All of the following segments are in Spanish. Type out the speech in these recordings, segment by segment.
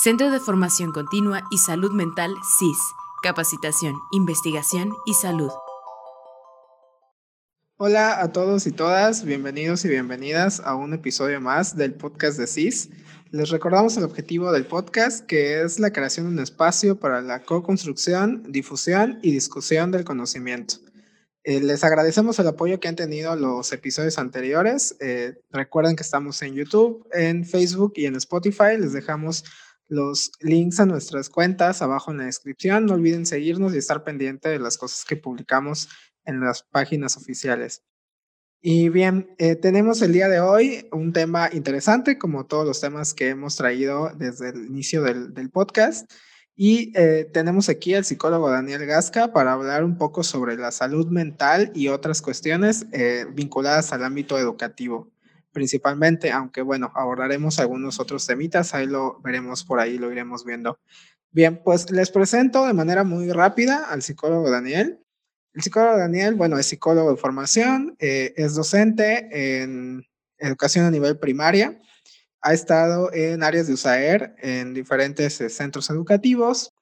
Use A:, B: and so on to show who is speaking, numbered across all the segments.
A: Centro de Formación Continua y Salud Mental CIS. Capacitación, investigación y salud.
B: Hola a todos y todas, bienvenidos y bienvenidas a un episodio más del podcast de CIS. Les recordamos el objetivo del podcast, que es la creación de un espacio para la co-construcción, difusión y discusión del conocimiento. Eh, les agradecemos el apoyo que han tenido los episodios anteriores. Eh, recuerden que estamos en YouTube, en Facebook y en Spotify. Les dejamos los links a nuestras cuentas abajo en la descripción. No olviden seguirnos y estar pendiente de las cosas que publicamos en las páginas oficiales. Y bien, eh, tenemos el día de hoy un tema interesante, como todos los temas que hemos traído desde el inicio del, podcast. Y eh, tenemos aquí al psicólogo Daniel Gasca para hablar un poco sobre la salud mental y otras cuestiones eh, vinculadas al ámbito educativo, principalmente, aunque bueno, abordaremos algunos otros temitas, ahí lo veremos por ahí, lo iremos viendo. Bien, pues les presento de manera muy rápida al psicólogo Daniel. El psicólogo Daniel, bueno, es psicólogo de formación, eh, es docente en educación a nivel primaria ha estado en áreas de USAER, en diferentes eh, centros educativos.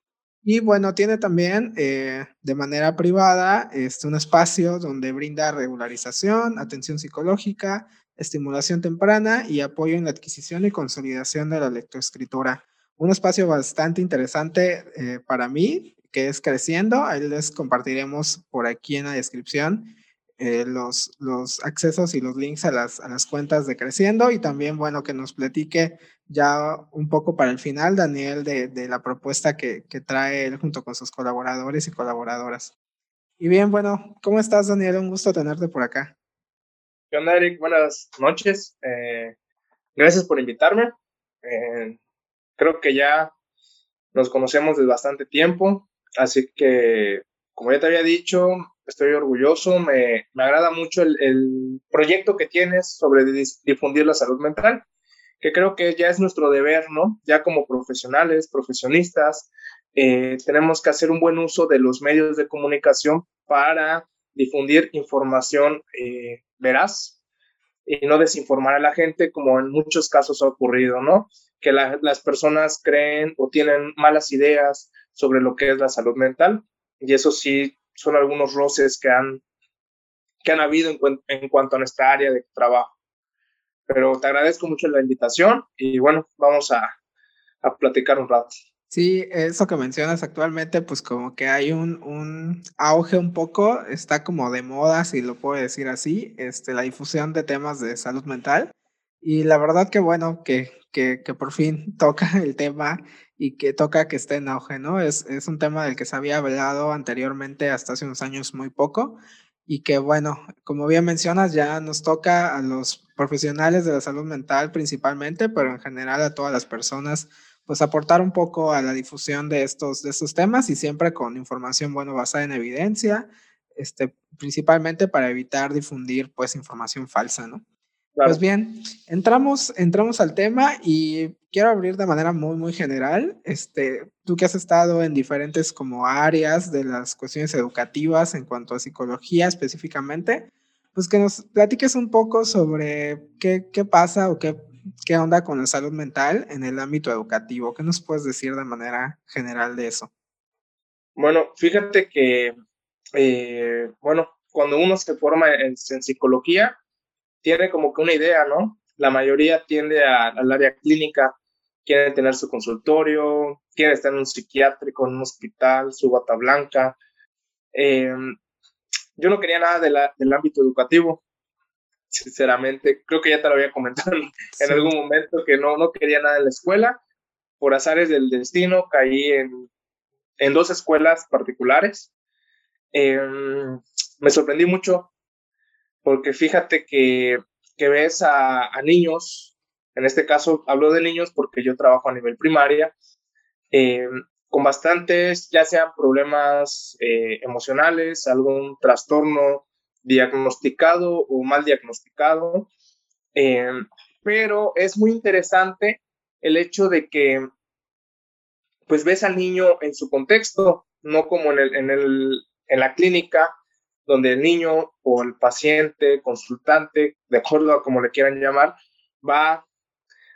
B: Y bueno, tiene también eh, de manera privada este, un espacio donde brinda regularización, atención psicológica, estimulación temprana y apoyo en la adquisición y consolidación de la lectoescritura. Un espacio bastante interesante eh, para mí, que es creciendo. Ahí les compartiremos por aquí en la descripción eh, los, los accesos y los links a las, a las cuentas de Creciendo y también, bueno, que nos platique ya un poco para el final, Daniel, de, de la propuesta que, que, trae él junto con sus colaboradores y colaboradoras. Y bien, bueno, ¿cómo estás, Daniel? Un gusto tenerte por acá.
C: ¿Qué onda, Eric? Buenas noches. Eh, gracias por invitarme. Eh, creo que ya nos conocemos desde bastante tiempo, así que, como ya te había dicho, estoy orgulloso, me, me agrada mucho el, el, proyecto que tienes sobre difundir la salud mental, que creo que ya es nuestro deber, ¿no? Ya como profesionales, profesionistas, eh, tenemos que hacer un buen uso de los medios de comunicación para difundir información eh, veraz y no desinformar a la gente como en muchos casos ha ocurrido, ¿no? Que la, las personas creen o tienen malas ideas sobre lo que es la salud mental y eso sí son algunos roces que han, que han habido en, en cuanto a nuestra área de trabajo. Pero te agradezco mucho la invitación y bueno, vamos a, a platicar un rato.
B: Sí, eso que mencionas actualmente, pues como que hay un, un, auge un poco, está como de moda, si lo puedo decir así, este, la difusión de temas de salud mental. Y la verdad que bueno, que, que, que por fin toca el tema y que toca que esté en auge, ¿no? Es, es un tema del que se había hablado anteriormente hasta hace unos años muy poco y que bueno, como bien mencionas, ya nos toca a los profesionales de la salud mental principalmente, pero en general a todas las personas, pues aportar un poco a la difusión de estos, de estos temas y siempre con información, bueno, basada en evidencia, este, principalmente para evitar difundir pues información falsa, ¿no? Pues bien, entramos, entramos al tema y quiero abrir de manera muy, muy general. Este, tú que has estado en diferentes como áreas de las cuestiones educativas en cuanto a psicología específicamente, pues que nos platiques un poco sobre qué, qué pasa o qué, qué onda con la salud mental en el ámbito educativo. ¿Qué nos puedes decir de manera general de eso?
C: Bueno, fíjate que, eh, bueno, cuando uno se forma en, psicología, tiene como que una idea, ¿no? La mayoría tiende al área clínica, quiere tener su consultorio, quiere estar en un psiquiátrico, en un hospital, su bata blanca. Eh, yo no quería nada de del ámbito educativo, sinceramente. Creo que ya te lo había comentado sí. en algún momento que no, no quería nada de la escuela. Por azares del destino caí en, en dos escuelas particulares. Eh, me sorprendí mucho porque fíjate que, que ves a, a, niños, en este caso hablo de niños porque yo trabajo a nivel primaria, eh, con bastantes, ya sean problemas eh, emocionales, algún trastorno diagnosticado o mal diagnosticado, eh, pero es muy interesante el hecho de que pues ves al niño en su contexto, no como en, el, en, el, en la clínica, donde el niño o el paciente, consultante, de acuerdo a como le quieran llamar, va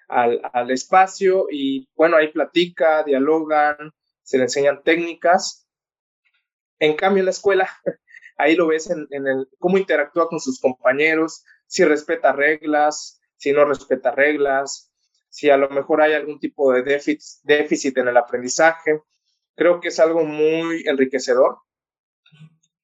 C: al, al espacio y bueno, ahí platica, dialogan, se le enseñan técnicas. En cambio, en la escuela, ahí lo ves en, el, cómo interactúa con sus compañeros, si respeta reglas, si no respeta reglas, si a lo mejor hay algún tipo de déficit, déficit en el aprendizaje. Creo que es algo muy enriquecedor.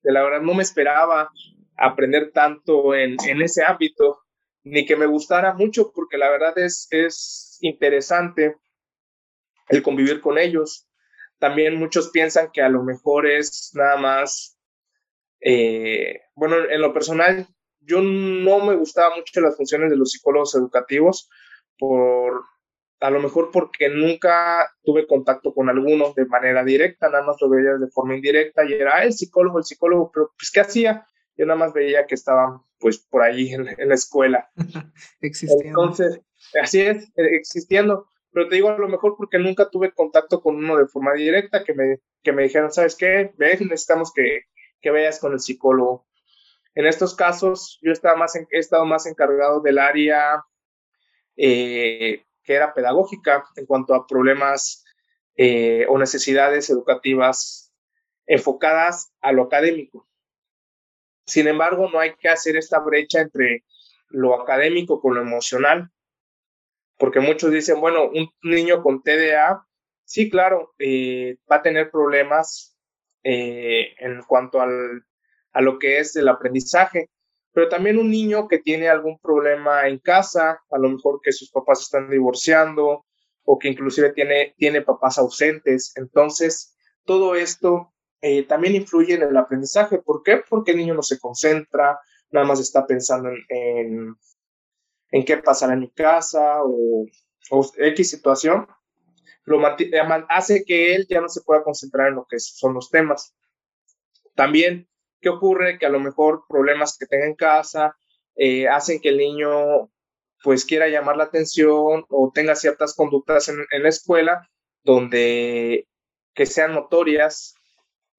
C: De la verdad, no me esperaba aprender tanto en, en ese ámbito, ni que me gustara mucho, porque la verdad es, es interesante el convivir con ellos. También muchos piensan que a lo mejor es nada más, eh, bueno, en lo personal, yo no me gustaba mucho las funciones de los psicólogos educativos por a lo mejor porque nunca tuve contacto con alguno de manera directa, nada más lo veía de forma indirecta y era ah, el psicólogo, el psicólogo, pero pues ¿qué hacía? Yo nada más veía que estaban pues por ahí en, la escuela. existiendo. Entonces, así es, eh, existiendo. Pero te digo a lo mejor porque nunca tuve contacto con uno de forma directa que me, que me dijeron, ¿sabes qué? Necesitamos que, que veas con el psicólogo. En estos casos, yo estaba más he estado más encargado del área eh, que era pedagógica en cuanto a problemas eh, o necesidades educativas enfocadas a lo académico. Sin embargo, no hay que hacer esta brecha entre lo académico con lo emocional, porque muchos dicen, bueno, un niño con TDA, sí, claro, eh, va a tener problemas en cuanto al a lo que es el aprendizaje. Pero también un niño que tiene algún problema en casa, a lo mejor que sus papás están divorciando o que inclusive tiene, tiene papás ausentes. Entonces, todo esto eh, también influye en el aprendizaje. ¿Por qué? Porque el niño no se concentra, nada más está pensando en, en, qué pasará en mi casa o, o X situación. Lo hace que él ya no se pueda concentrar en lo que son los temas. También ¿Qué ocurre? Que a lo mejor problemas que tenga en casa eh, hacen que el niño pues quiera llamar la atención o tenga ciertas conductas en, la escuela donde que sean notorias.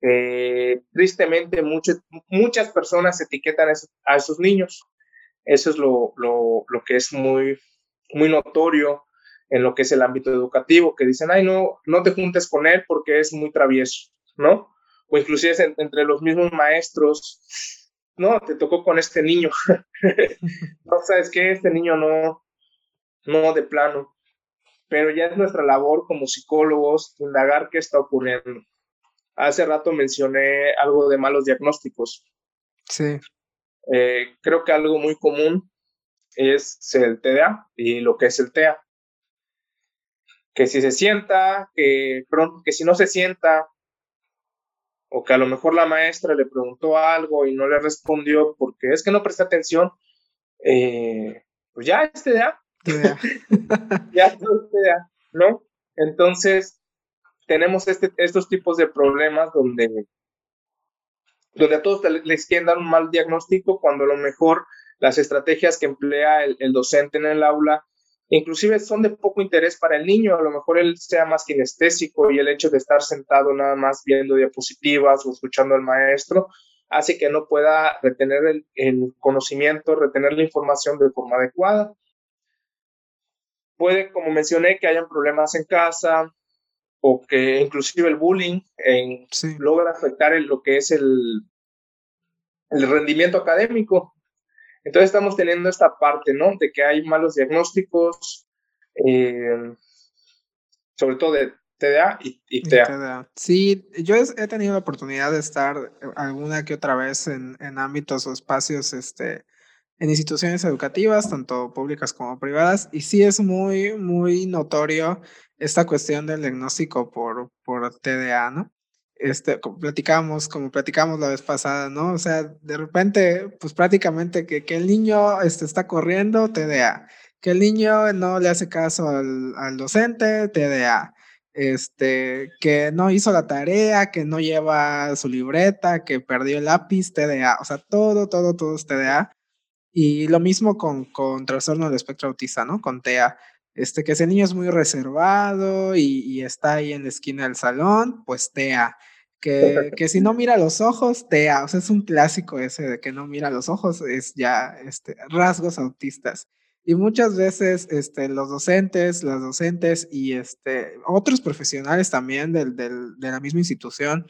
C: Eh, tristemente, muchas personas etiquetan a esos niños. Eso es lo, lo, lo, que es muy, muy notorio en lo que es el ámbito educativo, que dicen, ay, no, no te juntes con él porque es muy travieso, ¿no? o inclusive entre los mismos maestros, no, te tocó con este niño, no sabes qué, este niño no, no de plano, pero ya es nuestra labor como psicólogos indagar qué está ocurriendo. Hace rato mencioné algo de malos diagnósticos.
B: Sí.
C: Eh, creo que algo muy común es el TDA y lo que es el TEA. Que si se sienta, que que si no se sienta, o que a lo mejor la maestra le preguntó algo y no le respondió porque es que no presta atención, eh, pues ya este ya, ya este ya, ¿no? Entonces, tenemos este, estos tipos de problemas donde, donde a todos les quieren dar un mal diagnóstico cuando a lo mejor las estrategias que emplea el docente en el aula inclusive son de poco interés para el niño, a lo mejor él sea más kinestésico y el hecho de estar sentado nada más viendo diapositivas o escuchando al maestro hace que no pueda retener el, conocimiento, retener la información de forma adecuada. Puede, como mencioné, que hayan problemas en casa o que inclusive el bullying logra afectar lo que es el, el rendimiento académico. Entonces estamos teniendo esta parte, ¿no? De que hay malos diagnósticos, eh, sobre todo de TDA y, TEA.
B: Sí, yo he tenido la oportunidad de estar eh, alguna que otra vez en, en ámbitos o espacios, este, en instituciones educativas, tanto públicas como privadas, y sí es muy, muy notorio esta cuestión del diagnóstico por, por TDA, ¿no? Este, como platicamos, como platicamos la vez pasada, ¿no? O sea, de repente, pues prácticamente que, que el niño este, está corriendo, TDA, que el niño no le hace caso al, al, docente, TDA, este, que no hizo la tarea, que no lleva su libreta, que perdió el lápiz, TDA, o sea, todo, todo, todo es TDA. Y lo mismo con, con trastorno del espectro autista, ¿no? Con TEA. Este, que ese niño es muy reservado y, está ahí en la esquina del salón, pues TEA. Que, que, si no mira los ojos, TEA. O sea, es un clásico ese de que no mira los ojos, es ya este, rasgos autistas. Y muchas veces este, los docentes, las docentes y este, otros profesionales también del, del, de la misma institución,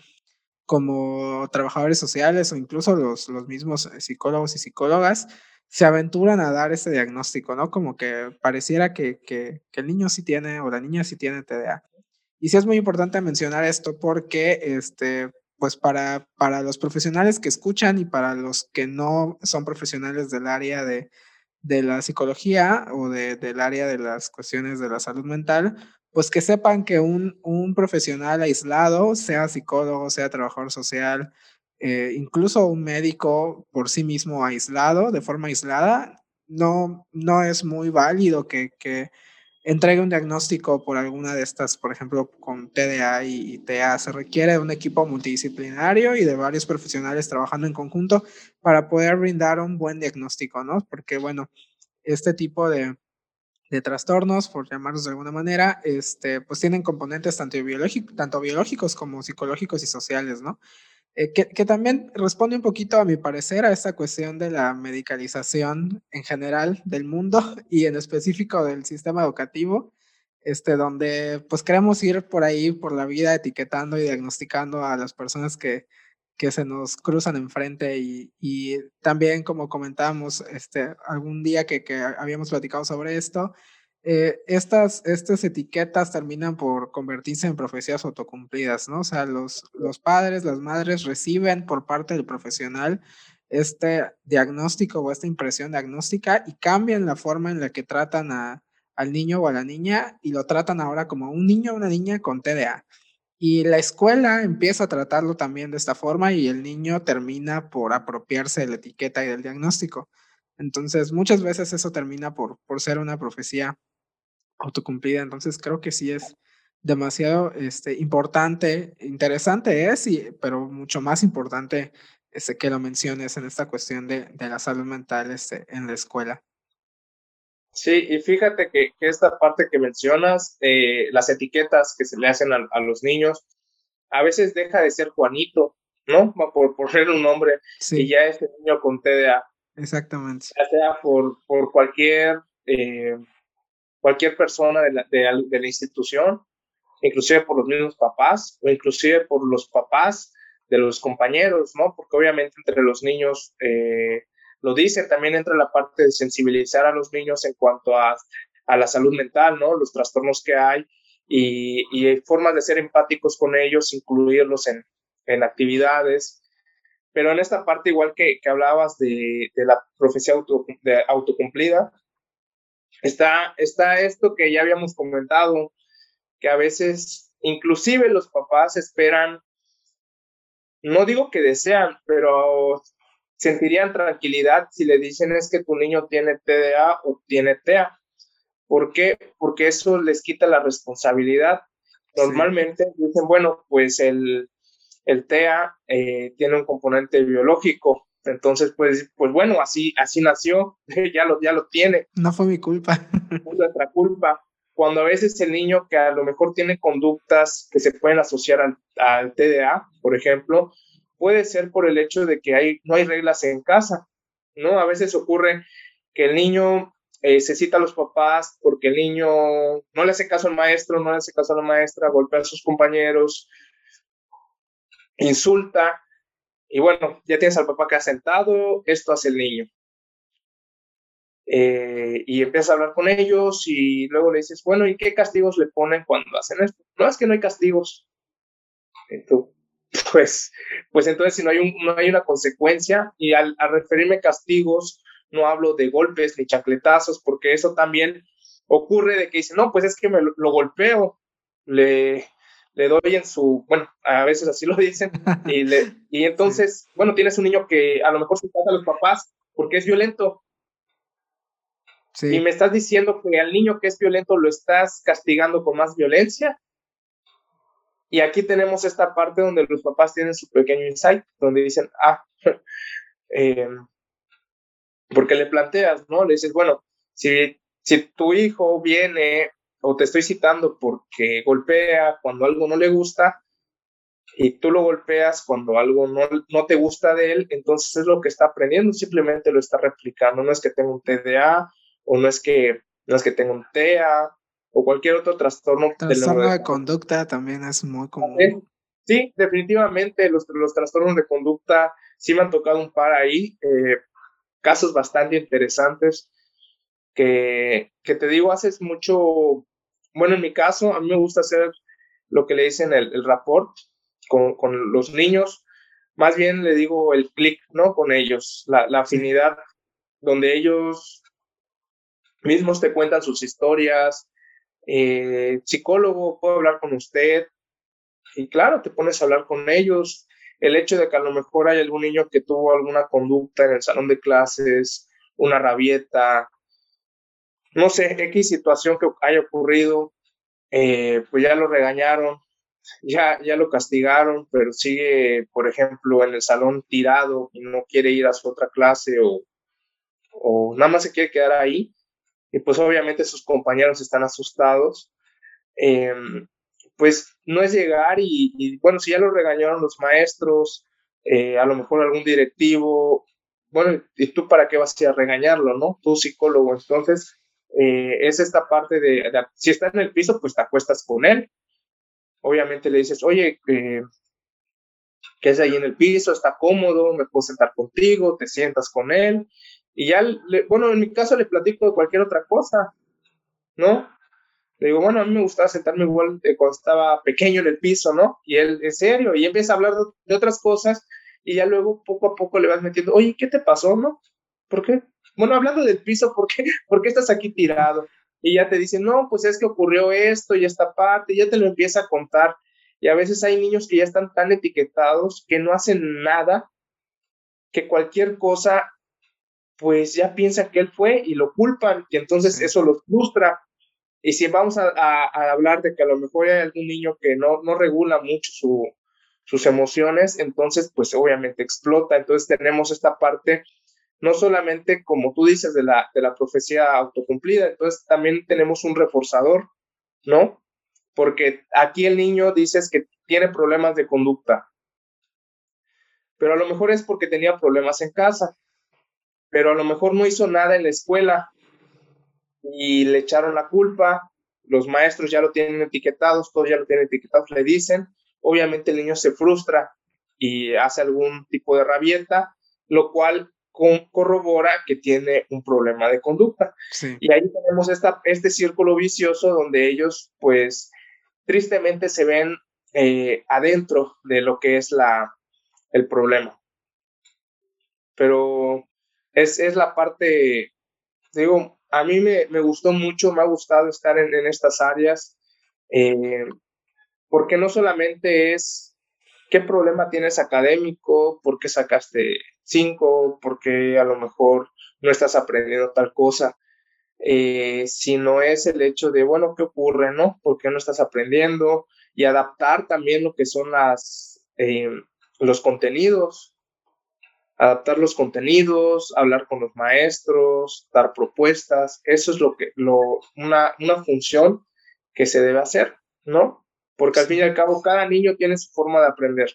B: como trabajadores sociales o incluso los, los mismos psicólogos y psicólogas, se aventuran a dar ese diagnóstico, ¿no? Como que pareciera que, que, que, el niño sí tiene o la niña sí tiene TDA. Y sí es muy importante mencionar esto porque, este, pues para, para los profesionales que escuchan y para los que no son profesionales del área de, de la psicología o de, del área de las cuestiones de la salud mental, pues que sepan que un, un profesional aislado, sea psicólogo, sea trabajador social, eh, incluso un médico por sí mismo aislado, de forma aislada, no, no es muy válido que, que entregue un diagnóstico por alguna de estas, por ejemplo, con TDA y TA. Se requiere un equipo multidisciplinario y de varios profesionales trabajando en conjunto para poder brindar un buen diagnóstico, ¿no? Porque, bueno, este tipo de, de trastornos, por llamarlos de alguna manera, este, pues tienen componentes tanto, tanto biológicos como psicológicos y sociales, ¿no? Eh, que, que, también responde un poquito, a mi parecer, a esta cuestión de la medicalización en general del mundo y en específico del sistema educativo, este, donde pues queremos ir por ahí, por la vida, etiquetando y diagnosticando a las personas que, que se nos cruzan enfrente y, y también, como comentábamos, este, algún día que, que habíamos platicado sobre esto, eh, estas, estas etiquetas terminan por convertirse en profecías autocumplidas, ¿no? O sea, los, los padres, las madres reciben por parte del profesional este diagnóstico o esta impresión diagnóstica y cambian la forma en la que tratan a, al niño o a la niña y lo tratan ahora como un niño o una niña con TDA. Y la escuela empieza a tratarlo también de esta forma y el niño termina por apropiarse de la etiqueta y del diagnóstico. Entonces, muchas veces eso termina por, por ser una profecía autocumplida. Entonces creo que sí es demasiado este, importante, interesante es, y, pero mucho más importante este, que lo menciones en esta cuestión de, de la salud mental este, en la escuela.
C: Sí, y fíjate que, que esta parte que mencionas, eh, las etiquetas que se le hacen a, a, los niños, a veces deja de ser Juanito, ¿no? Por, por ser un nombre, sí. y ya es el niño con TDA.
B: Exactamente.
C: Ya sea por, por cualquier eh, cualquier persona de la, de, la institución, inclusive por los mismos papás o inclusive por los papás de los compañeros, ¿no? Porque obviamente entre los niños, eh, lo dice, también entra la parte de sensibilizar a los niños en cuanto a, a la salud mental, ¿no? Los trastornos que hay y, y formas de ser empáticos con ellos, incluirlos en, en actividades. Pero en esta parte, igual que, que hablabas de, de la profecía auto, de autocumplida, Está, está esto que ya habíamos comentado, que a veces inclusive los papás esperan, no digo que desean, pero sentirían tranquilidad si le dicen es que tu niño tiene TDA o tiene TEA. ¿Por qué? Porque eso les quita la responsabilidad. Normalmente sí. dicen, bueno, pues el, el TEA eh, tiene un componente biológico, entonces, pues, pues bueno, así, así nació, ya lo, ya lo tiene.
B: No fue mi culpa.
C: Fue nuestra culpa. Cuando a veces el niño que a lo mejor tiene conductas que se pueden asociar al, al TDA, por ejemplo, puede ser por el hecho de que hay, no hay reglas en casa, ¿no? A veces ocurre que el niño eh, se cita a los papás porque el niño no le hace caso al maestro, no le hace caso a la maestra, golpea a sus compañeros, insulta, y bueno, ya tienes al papá ha sentado, esto hace el niño. Eh, y empiezas a hablar con ellos y luego le dices, bueno, ¿y qué castigos le ponen cuando hacen esto? No, es que no hay castigos. Entonces, pues, pues entonces si no hay, un, no hay una consecuencia y al, referirme castigos, no hablo de golpes ni chacletazos, porque eso también ocurre de que dicen, no, pues es que me lo golpeo, le, le doy en su, bueno, a veces así lo dicen, y, le, y entonces, sí. bueno, tienes un niño que a lo mejor se pasa a los papás porque es violento. Sí. Y me estás diciendo que al niño que es violento lo estás castigando con más violencia. Y aquí tenemos esta parte donde los papás tienen su pequeño insight, donde dicen, ah, eh, porque le planteas, ¿no? Le dices, bueno, si, si tu hijo viene o te estoy citando porque golpea cuando algo no le gusta y tú lo golpeas cuando algo no, no te gusta de él, entonces es lo que está aprendiendo, simplemente lo está replicando, no es que tenga un TDA o no es que, no es que tenga un TEA, o cualquier otro trastorno.
B: Trastorno de, conducta también es muy común.
C: Sí, definitivamente los, los trastornos de conducta sí me han tocado un par ahí, eh, casos bastante interesantes que, que te digo, haces mucho, bueno, en mi caso, a mí me gusta hacer lo que le dicen el, el rapport con, con, los niños, más bien le digo el clic, ¿no? Con ellos, la, la afinidad, donde ellos mismos te cuentan sus historias, eh, psicólogo, puedo hablar con usted, y claro, te pones a hablar con ellos. El hecho de que a lo mejor hay algún niño que tuvo alguna conducta en el salón de clases, una rabieta, no sé, X situación que haya ocurrido, eh, pues ya lo regañaron, ya, ya lo castigaron, pero sigue, por ejemplo, en el salón tirado y no quiere ir a su otra clase o, o nada más se quiere quedar ahí. Y pues obviamente sus compañeros están asustados. Em, pues no es llegar y, bueno, si ya lo regañaron los maestros, eh, a lo mejor algún directivo, bueno, ¿y tú para qué vas a regañarlo, no? Tú psicólogo, entonces eh, es esta parte de, si está en el piso, pues te acuestas con él. Obviamente le dices, oye, eh, que es ahí en el piso, está cómodo, me puedo sentar contigo, te sientas con él. Y ya, bueno, en mi caso le platico de cualquier otra cosa, ¿no? Le digo, bueno, a mí me gustaba sentarme igual cuando estaba pequeño en el piso, ¿no? Y él, en serio, y empieza a hablar de, otras cosas y ya luego poco a poco le vas metiendo, oye, ¿qué te pasó, no? ¿Por qué? Bueno, hablando del piso, ¿por qué, ¿por qué estás aquí tirado? Y ya te dicen, no, pues es que ocurrió esto y esta parte, y ya te lo empieza a contar. Y a veces hay niños que ya están tan etiquetados que no hacen nada, que cualquier cosa, pues ya piensan que él fue y lo culpan, y entonces eso los frustra y si vamos a, hablar de que a lo mejor hay algún niño que no, no regula mucho su, sus emociones, entonces pues obviamente explota. Entonces tenemos esta parte, no solamente como tú dices, de la, de la profecía autocumplida, entonces también tenemos un reforzador, ¿no? Porque aquí el niño dices que tiene problemas de conducta, pero a lo mejor es porque tenía problemas en casa, pero a lo mejor no hizo nada en la escuela, y le echaron la culpa, los maestros ya lo tienen etiquetados, todos ya lo tienen etiquetados, le dicen, obviamente el niño se frustra y hace algún tipo de rabieta, lo cual corrobora que tiene un problema de conducta. Y ahí tenemos esta, este círculo vicioso donde ellos, pues, tristemente se ven eh, adentro de lo que es la, el problema. Pero es, es la parte, digo, a mí me, gustó mucho, me ha gustado estar en, estas áreas, eh, porque no solamente es qué problema tienes académico, por qué sacaste cinco, porque a lo mejor no estás aprendiendo tal cosa, eh, sino es el hecho de, bueno, ¿qué ocurre, no? ¿Por qué no estás aprendiendo? Y adaptar también lo que son eh, los contenidos, adaptar los contenidos, hablar con los maestros, dar propuestas, eso es lo que, lo, una, una función que se debe hacer, ¿no? Porque al fin y al cabo cada niño tiene su forma de aprender,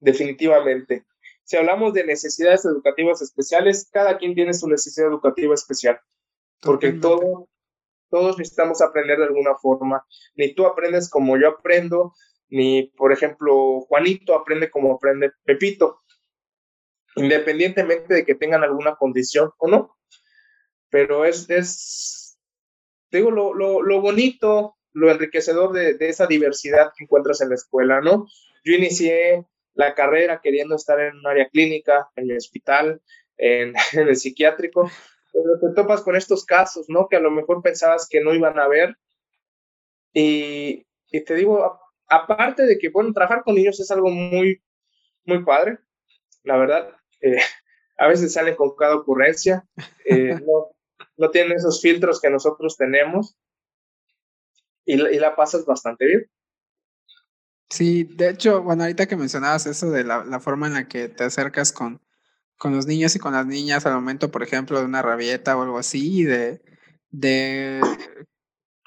C: definitivamente. Si hablamos de necesidades educativas especiales, cada quien tiene su necesidad educativa especial, porque todo, todos necesitamos aprender de alguna forma. Ni tú aprendes como yo aprendo, ni, por ejemplo, Juanito aprende como aprende Pepito independientemente de que tengan alguna condición o no. Pero es, es digo, lo, lo, lo bonito, lo enriquecedor de, de, esa diversidad que encuentras en la escuela, ¿no? Yo inicié la carrera queriendo estar en un área clínica, en el hospital, en, el psiquiátrico, pero te topas con estos casos, ¿no? Que a lo mejor pensabas que no iban a ver. Y, y te digo, aparte de que, bueno, trabajar con niños es algo muy, muy padre, la verdad, eh, a veces salen con cada ocurrencia, eh, no, no tienen esos filtros que nosotros tenemos y, y, la pasas bastante bien.
B: Sí, de hecho, bueno, ahorita que mencionabas eso de la, la forma en la que te acercas con, con los niños y con las niñas al momento, por ejemplo, de una rabieta o algo así, de, de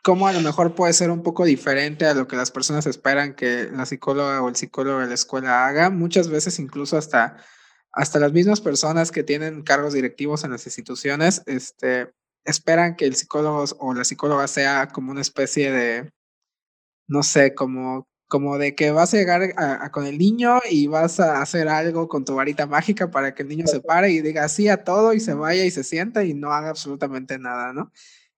B: cómo a lo mejor puede ser un poco diferente a lo que las personas esperan que la psicóloga o el psicólogo de la escuela haga, muchas veces incluso hasta hasta las mismas personas que tienen cargos directivos en las instituciones, este, esperan que el psicólogo o la psicóloga sea como una especie de, no sé, como, como de que vas a llegar con el niño y vas a hacer algo con tu varita mágica para que el niño se pare y diga sí a todo y se vaya y se sienta y no haga absolutamente nada, ¿no?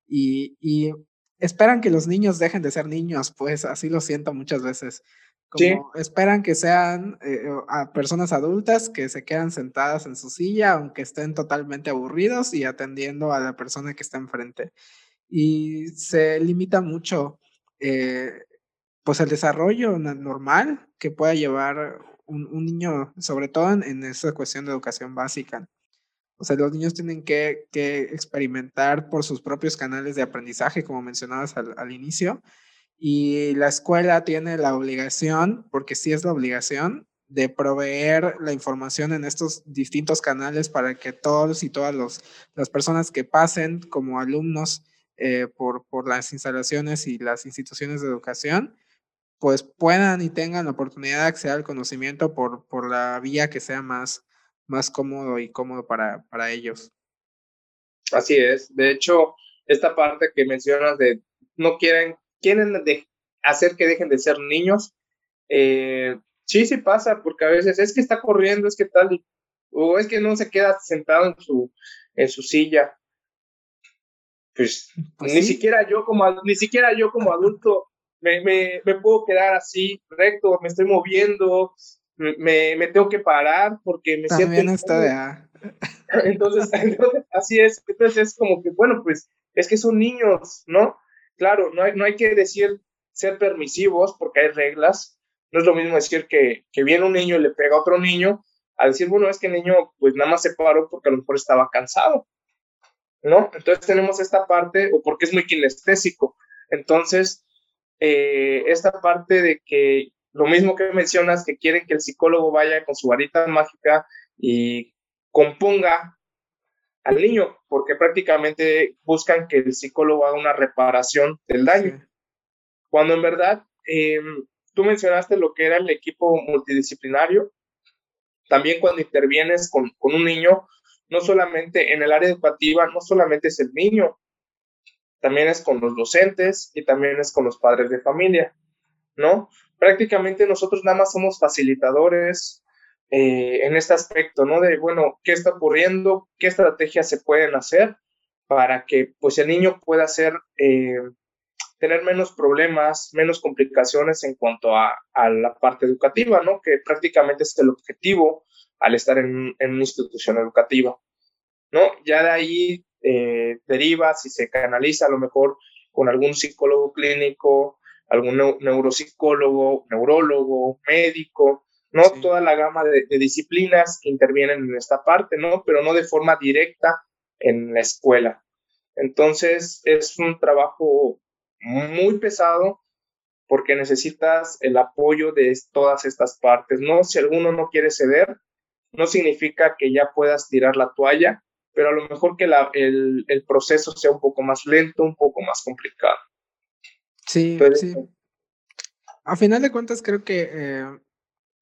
B: Y, y esperan que los niños dejen de ser niños, pues así lo siento muchas veces. Como esperan que sean eh, a personas adultas que se quedan sentadas en su silla, aunque estén totalmente aburridos y atendiendo a la persona que está enfrente. Y se limita mucho eh, pues el desarrollo normal que pueda llevar un, niño, sobre todo en, en, esa cuestión de educación básica. O sea, los niños tienen que, que experimentar por sus propios canales de aprendizaje, como mencionabas al, al inicio, y la escuela tiene la obligación, porque sí es la obligación, de proveer la información en estos distintos canales para que todos y todas los, las personas que pasen como alumnos eh, por, por las instalaciones y las instituciones de educación, pues puedan y tengan la oportunidad de acceder al conocimiento por, por la vía que sea más, más cómodo y cómodo para, para ellos.
C: Así es. De hecho, esta parte que mencionas de no quieren quieren de hacer que dejen de ser niños. Eh, sí, sí pasa, porque a veces es que está corriendo, es que tal, o es que no se queda sentado en su, en su silla. Pues, pues ni siquiera yo como ni siquiera yo como adulto me, me, me, puedo quedar así recto, me estoy moviendo, me, me tengo que parar porque me
B: También Está de
C: entonces, entonces, así es. Entonces es como que, bueno, pues es que son niños, ¿no? Claro, no hay, no hay que decir ser permisivos porque hay reglas. No es lo mismo decir que, que viene un niño y le pega a otro niño, a decir, bueno, es que el niño pues nada más se paró porque a lo mejor estaba cansado, ¿no? Entonces tenemos esta parte, o porque es muy kinestésico. Entonces, eh, esta parte de que lo mismo que mencionas, que quieren que el psicólogo vaya con su varita mágica y componga al niño, porque prácticamente buscan que el psicólogo haga una reparación del daño. Cuando en verdad, em, tú mencionaste lo que era el equipo multidisciplinario, también cuando intervienes con, con un niño, no solamente en el área educativa, no solamente es el niño, también es con los docentes y también es con los padres de familia, ¿no? Prácticamente nosotros nada más somos facilitadores, eh, en este aspecto, ¿no? De, bueno, ¿qué está ocurriendo? ¿Qué estrategias se pueden hacer para que, pues, el niño pueda hacer, eh, tener menos problemas, menos complicaciones en cuanto a, a, la parte educativa, ¿no? Que prácticamente es el objetivo al estar en, en una institución educativa, ¿no? Ya de ahí eh, deriva, si se canaliza a lo mejor con algún psicólogo clínico, algún neuropsicólogo, neurólogo, médico, ¿no? Toda la gama de, disciplinas que intervienen en esta parte, ¿no? Pero no de forma directa en la escuela. Entonces, es un trabajo muy pesado porque necesitas el apoyo de todas estas partes, ¿no? Si alguno no quiere ceder, no significa que ya puedas tirar la toalla, pero a lo mejor que el, proceso sea un poco más lento, un poco más complicado.
B: Sí, sí. A final de cuentas, creo que eh,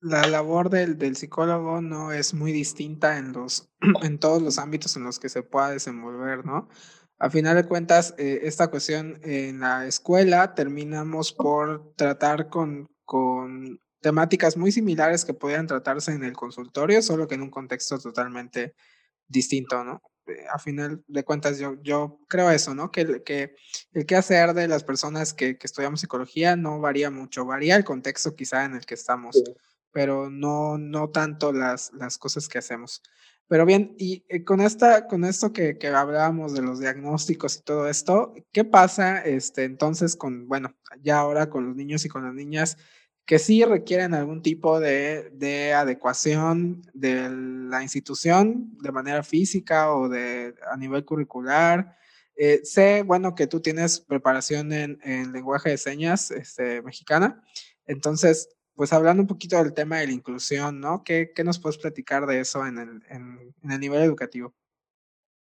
B: la labor del, del, psicólogo no es muy distinta en, los, en todos los ámbitos en los que se pueda desenvolver, ¿no? A final de cuentas, eh, esta cuestión en la escuela terminamos por tratar con, con temáticas muy similares que podían tratarse en el consultorio, solo que en un contexto totalmente distinto, ¿no? Eh, a final de cuentas, yo, yo creo eso, ¿no? Que, que el que hacer de las personas que, que, estudiamos psicología no varía mucho, varía el contexto quizá en el que estamos pero no, no tanto las, las cosas que hacemos. Pero bien, y eh, con, esta, con esto que, que hablábamos de los diagnósticos y todo esto, ¿qué pasa este, entonces con, bueno, ya ahora con los niños y con las niñas que sí requieren algún tipo de, de adecuación de la institución de manera física o de, a nivel curricular? Eh, sé, bueno, que tú tienes preparación en, en lenguaje de señas este, mexicana, entonces, pues hablando un poquito del tema de la inclusión, ¿no? ¿Qué, nos puedes platicar de eso en el, nivel educativo?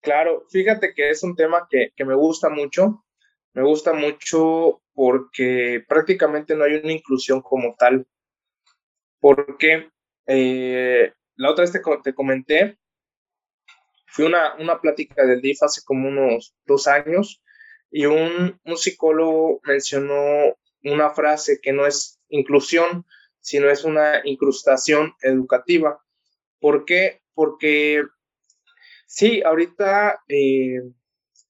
C: Claro, fíjate que es un tema que, me gusta mucho. Me gusta mucho porque prácticamente no hay una inclusión como tal. Porque eh, la otra vez te, comenté fui a una, plática del DIF hace como unos dos años y un, un psicólogo mencionó una frase que no es inclusión, sino es una incrustación educativa. ¿Por qué? Porque sí, ahorita eh,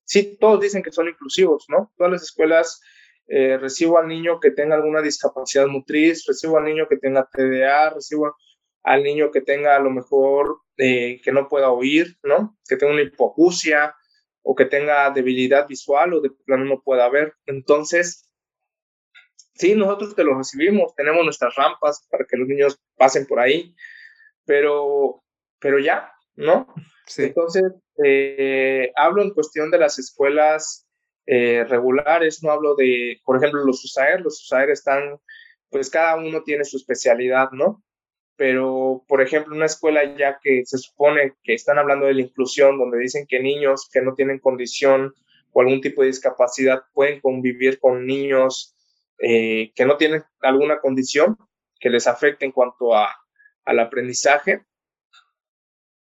C: sí, todos dicen que son inclusivos, ¿no? Todas las escuelas eh, recibo al niño que tenga alguna discapacidad motriz, recibo al niño que tenga TDA, recibo al niño que tenga a lo mejor eh, que no pueda oír, ¿no? Que tenga una hipoacusia o que tenga debilidad visual o de plano no pueda ver. Entonces, sí, nosotros te lo recibimos, tenemos nuestras rampas para que los niños pasen por ahí, pero, pero ya, ¿no? Sí. Entonces, eh, hablo en cuestión de las escuelas eh, regulares, no hablo de, por ejemplo, los USAER, los USAER están, pues cada uno tiene su especialidad, ¿no? Pero, por ejemplo, una escuela ya que se supone que están hablando de la inclusión, donde dicen que niños que no tienen condición o algún tipo de discapacidad pueden convivir con niños eh, que no tienen alguna condición que les afecte en cuanto a, al aprendizaje,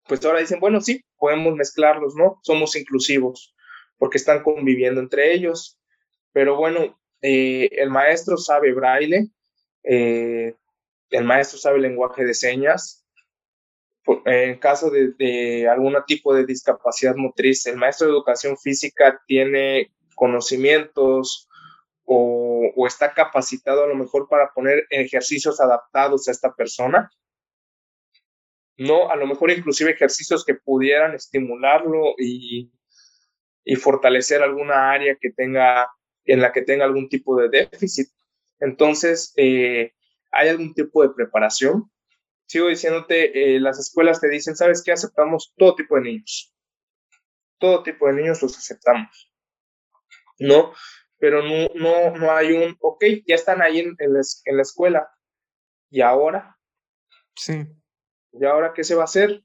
C: pues ahora dicen, bueno, sí, podemos mezclarlos, ¿no? Somos inclusivos porque están conviviendo entre ellos. Pero bueno, eh, el maestro sabe braille, eh, el maestro sabe lenguaje de señas. En caso de, de algún tipo de discapacidad motriz, el maestro de educación física tiene conocimientos o, está capacitado a lo mejor para poner ejercicios adaptados a esta persona. No, a lo mejor inclusive ejercicios que pudieran estimularlo y, y fortalecer alguna área que tenga, en la que tenga algún tipo de déficit. Entonces, eh, ¿hay algún tipo de preparación? Sigo diciéndote, eh, las escuelas te dicen, ¿sabes qué? Aceptamos todo tipo de niños. Todo tipo de niños los aceptamos. ¿No? Pero no, no, no hay un, ok, ya están ahí en, en, la, en la escuela. ¿Y ahora?
B: Sí.
C: ¿Y ahora qué se va a hacer?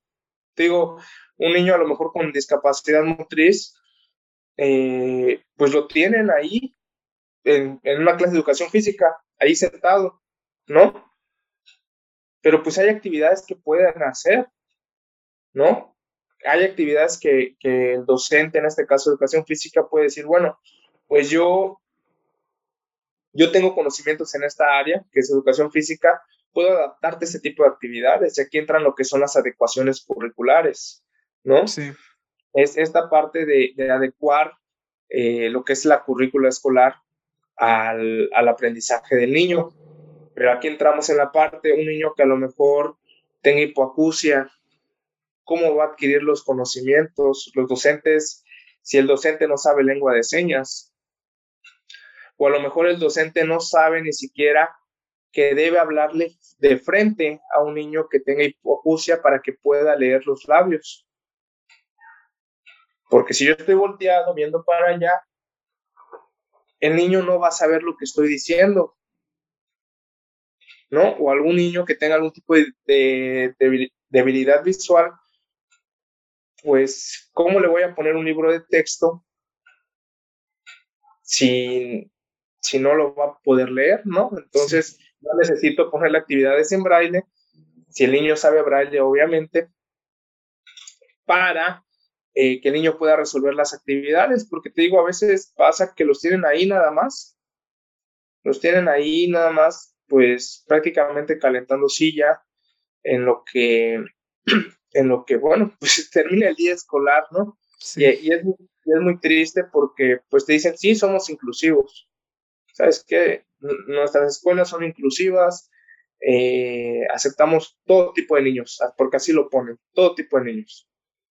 C: Te digo, un niño a lo mejor con discapacidad motriz, eh, pues lo tienen ahí en, en, una clase de educación física, ahí sentado, ¿no? Pero pues hay actividades que pueden hacer, ¿no? Hay actividades que, que el docente, en este caso de educación física, puede decir, bueno, pues yo, yo tengo conocimientos en esta área, que es educación física, puedo adaptarte a ese tipo de actividades. Y aquí entran lo que son las adecuaciones curriculares, ¿no?
B: Sí
C: es esta parte de, adecuar eh, lo que es la currícula escolar al, aprendizaje del niño. Pero aquí entramos en la parte, un niño que a lo mejor tenga hipoacusia, cómo va a adquirir los conocimientos, los docentes, si el docente no sabe lengua de señas, o a lo mejor el docente no sabe ni siquiera que debe hablarle de frente a un niño que tenga hipoacusia para que pueda leer los labios. Porque si yo estoy volteado viendo para allá, el niño no va a saber lo que estoy diciendo. ¿No? O algún niño que tenga algún tipo de, debilidad visual, pues, ¿cómo le voy a poner un libro de texto si, si no lo va a poder leer, ¿no? Entonces, yo necesito ponerle actividades en braille, si el niño sabe braille, obviamente, para eh, que el niño pueda resolver las actividades, porque te digo, a veces pasa que los tienen ahí nada más, los tienen ahí nada más, pues prácticamente calentando silla en lo que, en lo que, bueno, pues termina el día escolar, ¿no? Y, es, es muy triste porque pues te dicen, sí, somos inclusivos. ¿Sabes qué? Nuestras escuelas son inclusivas, eh, aceptamos todo tipo de niños, porque así lo ponen, todo tipo de niños.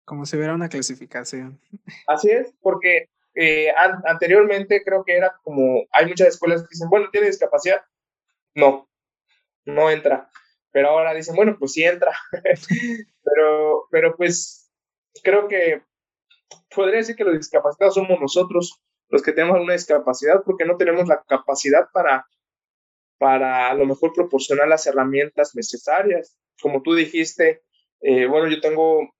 B: Como si hubiera una clasificación.
C: Así es, porque eh, anteriormente creo que era como, hay muchas escuelas que dicen, bueno, ¿tiene discapacidad? No, no entra. Pero ahora dicen, bueno, pues sí entra. pero, pero pues creo que podría decir que los discapacitados somos nosotros los que tenemos una discapacidad porque no tenemos la capacidad para, para a lo mejor proporcionar las herramientas necesarias. Como tú dijiste, eh, bueno, yo tengo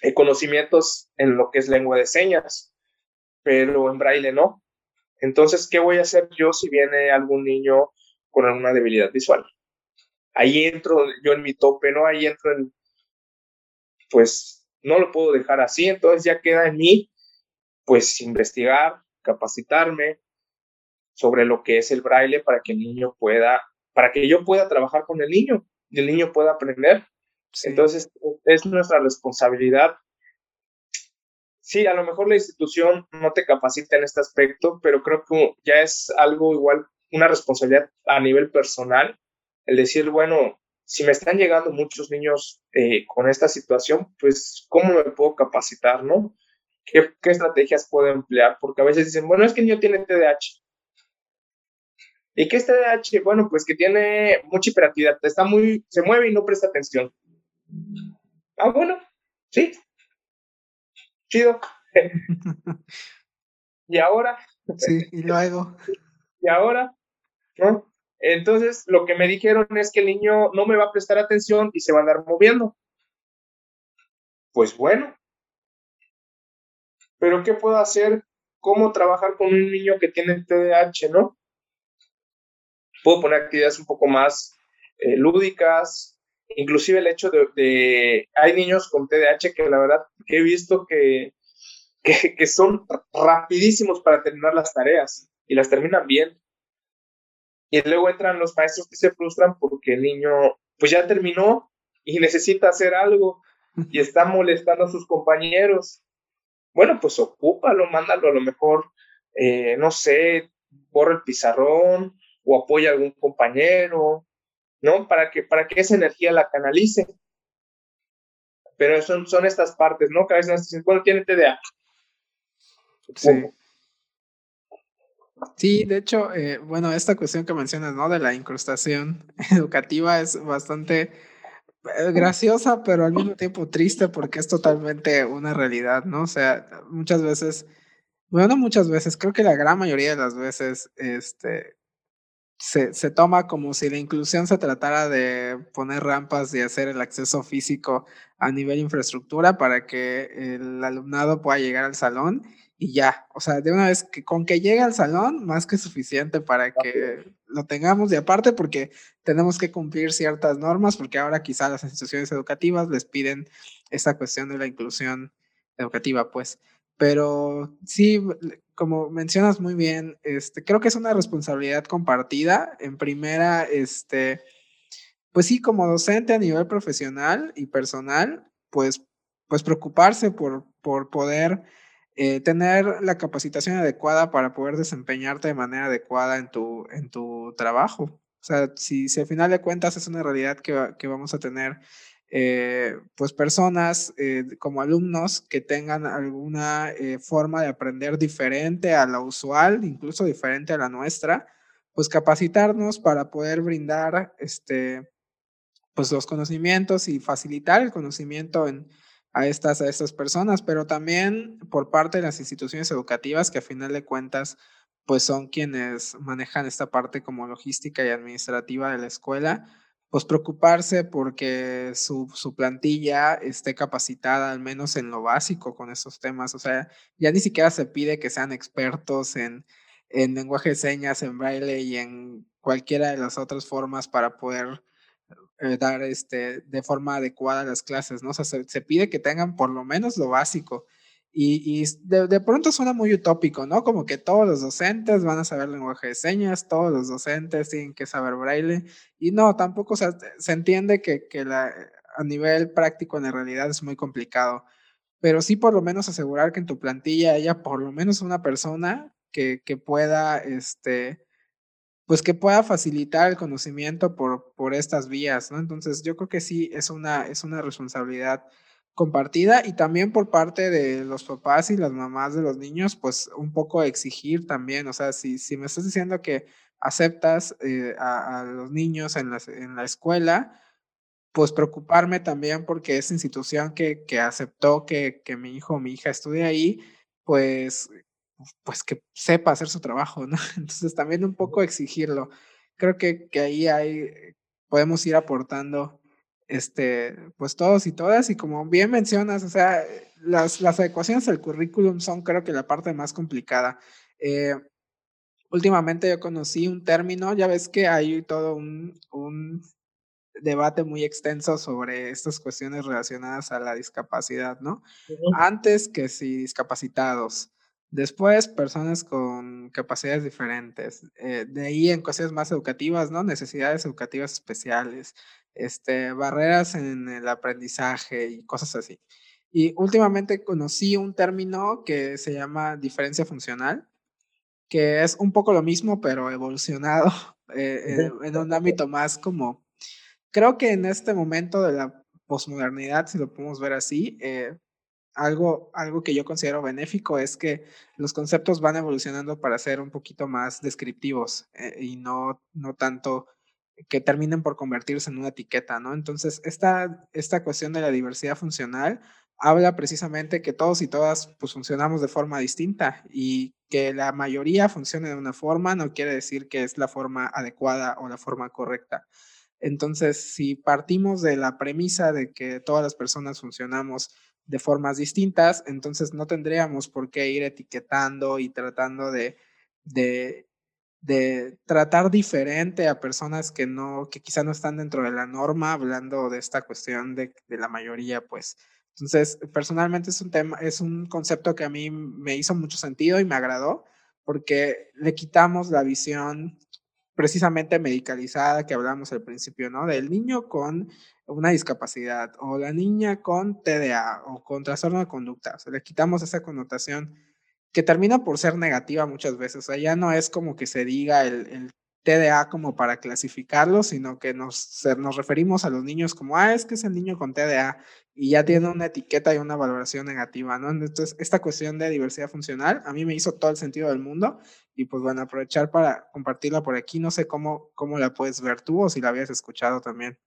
C: eh, conocimientos en lo que es lengua de señas, pero en braille no. Entonces, ¿qué voy a hacer yo si viene algún niño con alguna debilidad visual? Ahí entro yo en mi tope, ¿no? Ahí entro en, pues, no lo puedo dejar así, entonces ya queda en mí, pues investigar, capacitarme sobre lo que es el braille para que el niño pueda, para que yo pueda trabajar con el niño y el niño pueda aprender. Entonces, es nuestra responsabilidad. Sí, a lo mejor la institución no te capacita en este aspecto, pero creo que ya es algo igual, una responsabilidad a nivel personal, el decir, bueno, si me están llegando muchos niños eh, con esta situación, pues, ¿cómo me puedo capacitar, no? ¿Qué, ¿Qué, estrategias puedo emplear? Porque a veces dicen, bueno, es que el niño tiene TDAH. ¿Y qué es TDAH? Bueno, pues que tiene mucha hiperactividad, está muy, se mueve y no presta atención. Ah, bueno, sí. Chido. y ahora.
B: Sí, y luego.
C: y ahora, ¿no? Entonces, lo que me dijeron es que el niño no me va a prestar atención y se va a andar moviendo. Pues bueno. Pero ¿qué puedo hacer? ¿Cómo trabajar con un niño que tiene TDAH, no? Puedo poner actividades un poco más eh, lúdicas, inclusive el hecho de, hay niños con TDAH que la verdad he visto que, que, que son rapidísimos para terminar las tareas y las terminan bien. Y luego entran los maestros que se frustran porque el niño pues ya terminó y necesita hacer algo y está molestando a sus compañeros. Bueno, pues ocúpalo, mándalo a lo mejor, eh, no sé, borra el pizarrón o apoya a algún compañero, ¿no? Para que, para que esa energía la canalice. Pero son, son estas partes, ¿no? Que a veces dicen, bueno, tiene TDA.
B: Sí. Sí, de hecho, eh, bueno, esta cuestión que mencionas, ¿no? De la incrustación educativa es bastante graciosa, pero al mismo tiempo triste porque es totalmente una realidad, ¿no? O sea, muchas veces, bueno, no muchas veces, creo que la gran mayoría de las veces, este, se, se toma como si la inclusión se tratara de poner rampas y hacer el acceso físico a nivel infraestructura para que el alumnado pueda llegar al salón y ya, o sea, de una vez que con que llegue al salón, más que suficiente para que lo tengamos y aparte porque tenemos que cumplir ciertas normas, porque ahora quizá las instituciones educativas les piden esa cuestión de la inclusión educativa, pues. Pero sí, como mencionas muy bien, este, creo que es una responsabilidad compartida. En primera, este, pues sí, como docente a nivel profesional y personal, pues, pues preocuparse por, por poder eh, tener la capacitación adecuada para poder desempeñarte de manera adecuada en tu, en tu trabajo. O sea, si, si al final de cuentas es una realidad que, que vamos a tener eh, pues personas eh, como alumnos que tengan alguna forma de aprender diferente a la usual, incluso diferente a la nuestra, pues capacitarnos para poder brindar este, pues los conocimientos y facilitar el conocimiento en, a estas, a estas personas, pero también por parte de las instituciones educativas que a final de cuentas pues son quienes manejan esta parte como logística y administrativa de la escuela, pues preocuparse porque su, su, plantilla esté capacitada al menos en lo básico con esos temas. O sea, ya ni siquiera se pide que sean expertos en, en lenguaje de señas, en braille y en cualquiera de las otras formas para poder eh, dar este, de forma adecuada las clases, ¿no? O sea, se, pide que tengan por lo menos lo básico. Y, de, de, pronto suena muy utópico, ¿no? Como que todos los docentes van a saber lenguaje de señas, todos los docentes tienen que saber braille. Y no, tampoco o sea, se entiende que, que la, a nivel práctico en la realidad es muy complicado. Pero sí por lo menos asegurar que en tu plantilla haya por lo menos una persona que, que pueda, este, pues que pueda facilitar el conocimiento por, por estas vías, ¿no? Entonces yo creo que sí es una, es una responsabilidad compartida y también por parte de los papás y las mamás de los niños, pues un poco exigir también, o sea, si, si me estás diciendo que aceptas eh, a, los niños en la, en la escuela, pues preocuparme también porque esa institución que, que aceptó que, que mi hijo o mi hija estudie ahí, pues pues que sepa hacer su trabajo, ¿no? Entonces también un poco exigirlo. Creo que, que ahí hay, podemos ir aportando, este, pues todos y todas, y como bien mencionas, o sea, las, las adecuaciones del currículum son creo que la parte más complicada. Eh, últimamente yo conocí un término, ya ves que hay todo un, un debate muy extenso sobre estas cuestiones relacionadas a la discapacidad, ¿no? Antes que si discapacitados, después personas con capacidades diferentes, eh, de ahí en cuestiones más educativas, ¿no? Necesidades educativas especiales, este, barreras en el aprendizaje y cosas así. Y últimamente conocí un término que se llama diferencia funcional, que es un poco lo mismo, pero evolucionado eh, en, un ámbito más como, creo que en este momento de la posmodernidad, si lo podemos ver así, eh, algo, algo que yo considero benéfico es que los conceptos van evolucionando para ser un poquito más descriptivos eh, y no, no tanto que terminen por convertirse en una etiqueta, ¿no? Entonces, esta, esta cuestión de la diversidad funcional habla precisamente que todos y todas pues funcionamos de forma distinta y que la mayoría funcione de una forma no quiere decir que es la forma adecuada o la forma correcta. Entonces, si partimos de la premisa de que todas las personas funcionamos de formas distintas, entonces no tendríamos por qué ir etiquetando y tratando de, de, tratar diferente a personas que no, que quizá no están dentro de la norma, hablando de esta cuestión de, de la mayoría, pues entonces, personalmente es un tema, es un concepto que a mí me hizo mucho sentido y me agradó porque le quitamos la visión precisamente medicalizada que hablamos al principio, ¿no? Del niño con una discapacidad o la niña con TDA o con trastorno de conducta. O sea, le quitamos esa connotación que termina por ser negativa muchas veces. O sea, ya no es como que se diga el, TDA como para clasificarlo, sino que nos, nos referimos a los niños como, ah, es que es el niño con TDA y ya tiene una etiqueta y una valoración negativa, ¿no? Entonces, esta cuestión de diversidad funcional a mí me hizo todo el sentido del mundo y pues bueno, aprovechar para compartirla por aquí. No sé cómo, cómo la puedes ver tú o si la habías escuchado también.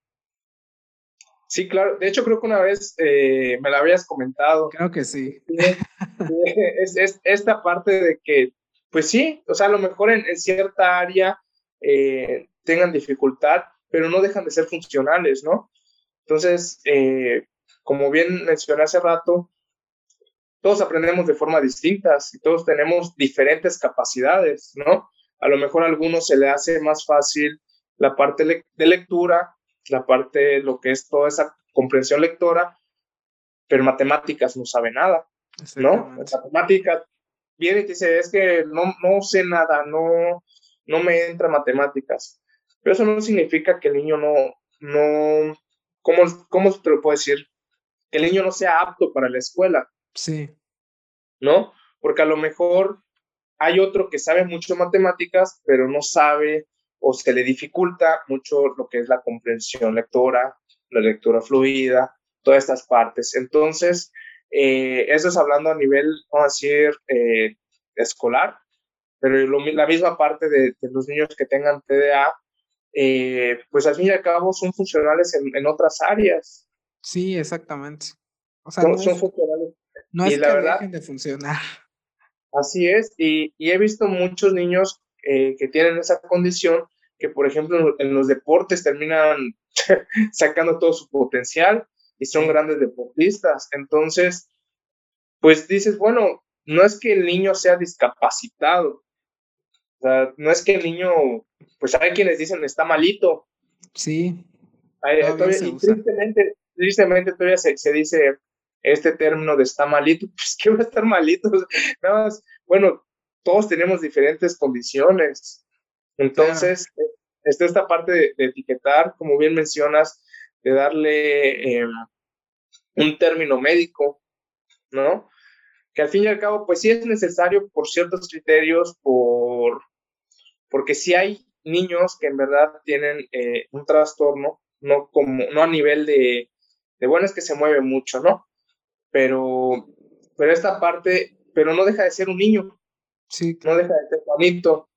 C: Sí, claro. De hecho, creo que una vez eh, me la habías comentado.
B: Creo que sí.
C: es, es, esta parte de que, pues sí, o sea, a lo mejor en, en cierta área eh, tengan dificultad, pero no dejan de ser funcionales, ¿no? Entonces, eh, como bien mencioné hace rato, todos aprendemos de forma distintas y todos tenemos diferentes capacidades, ¿no? A lo mejor a algunos se le hace más fácil la parte de lectura, la parte lo que es toda esa comprensión lectora, pero matemáticas no sabe nada, ¿no? Matemáticas viene y te dice, es que no, no sé nada, no, no me entra matemáticas. Pero eso no significa que el niño no, no, ¿cómo, cómo te lo puedo decir? Que el niño no sea apto para la escuela.
B: Sí.
C: ¿No? Porque a lo mejor hay otro que sabe mucho matemáticas, pero no sabe o se le dificulta mucho lo que es la comprensión lectora, la lectura fluida, todas estas partes. Entonces, eh, eso es hablando a nivel, vamos a decir, eh, escolar, pero la misma parte de, los niños que tengan TDA, eh, pues al fin y al cabo son funcionales en, otras áreas.
B: Sí, exactamente.
C: O sea, no son es, funcionales.
B: No es que dejen de funcionar.
C: Así es, y, he visto muchos niños que tienen esa condición que, por ejemplo, en los deportes terminan sacando todo su potencial y son grandes deportistas. Entonces, pues dices, bueno, no es que el niño sea discapacitado, sea, no es que el niño, pues hay quienes dicen está malito.
B: Sí.
C: y tristemente, tristemente todavía se, se, dice este término de está malito, pues que va a estar malito. Nada más, bueno, todos tenemos diferentes condiciones. Entonces, está esta parte de, etiquetar, como bien mencionas, de darle em, un término médico, ¿no? Que al fin y al cabo, pues sí es necesario por ciertos criterios, por porque si hay niños que en verdad tienen eh, un trastorno, no, como, no a nivel de, de, bueno, es que se mueve mucho, ¿no? Pero, pero esta parte, pero no deja de ser un niño.
B: Sí.
C: No deja de ser Juanito.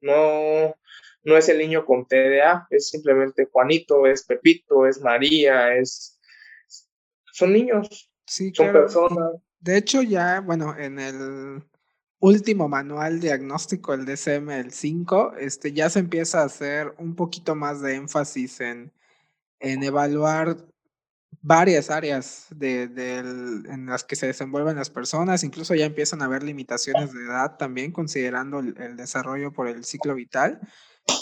C: No, no es el niño con TDA, es simplemente Juanito, es Pepito, es María, es... Son niños.
B: Sí,
C: son personas.
B: De hecho, ya, bueno, en el último manual diagnóstico, el DCM, el 5, este, ya se empieza a hacer un poquito más de énfasis en, en evaluar varias áreas de, en las que se desenvuelven las personas, incluso ya empiezan a haber limitaciones de edad también, considerando el, desarrollo por el ciclo vital.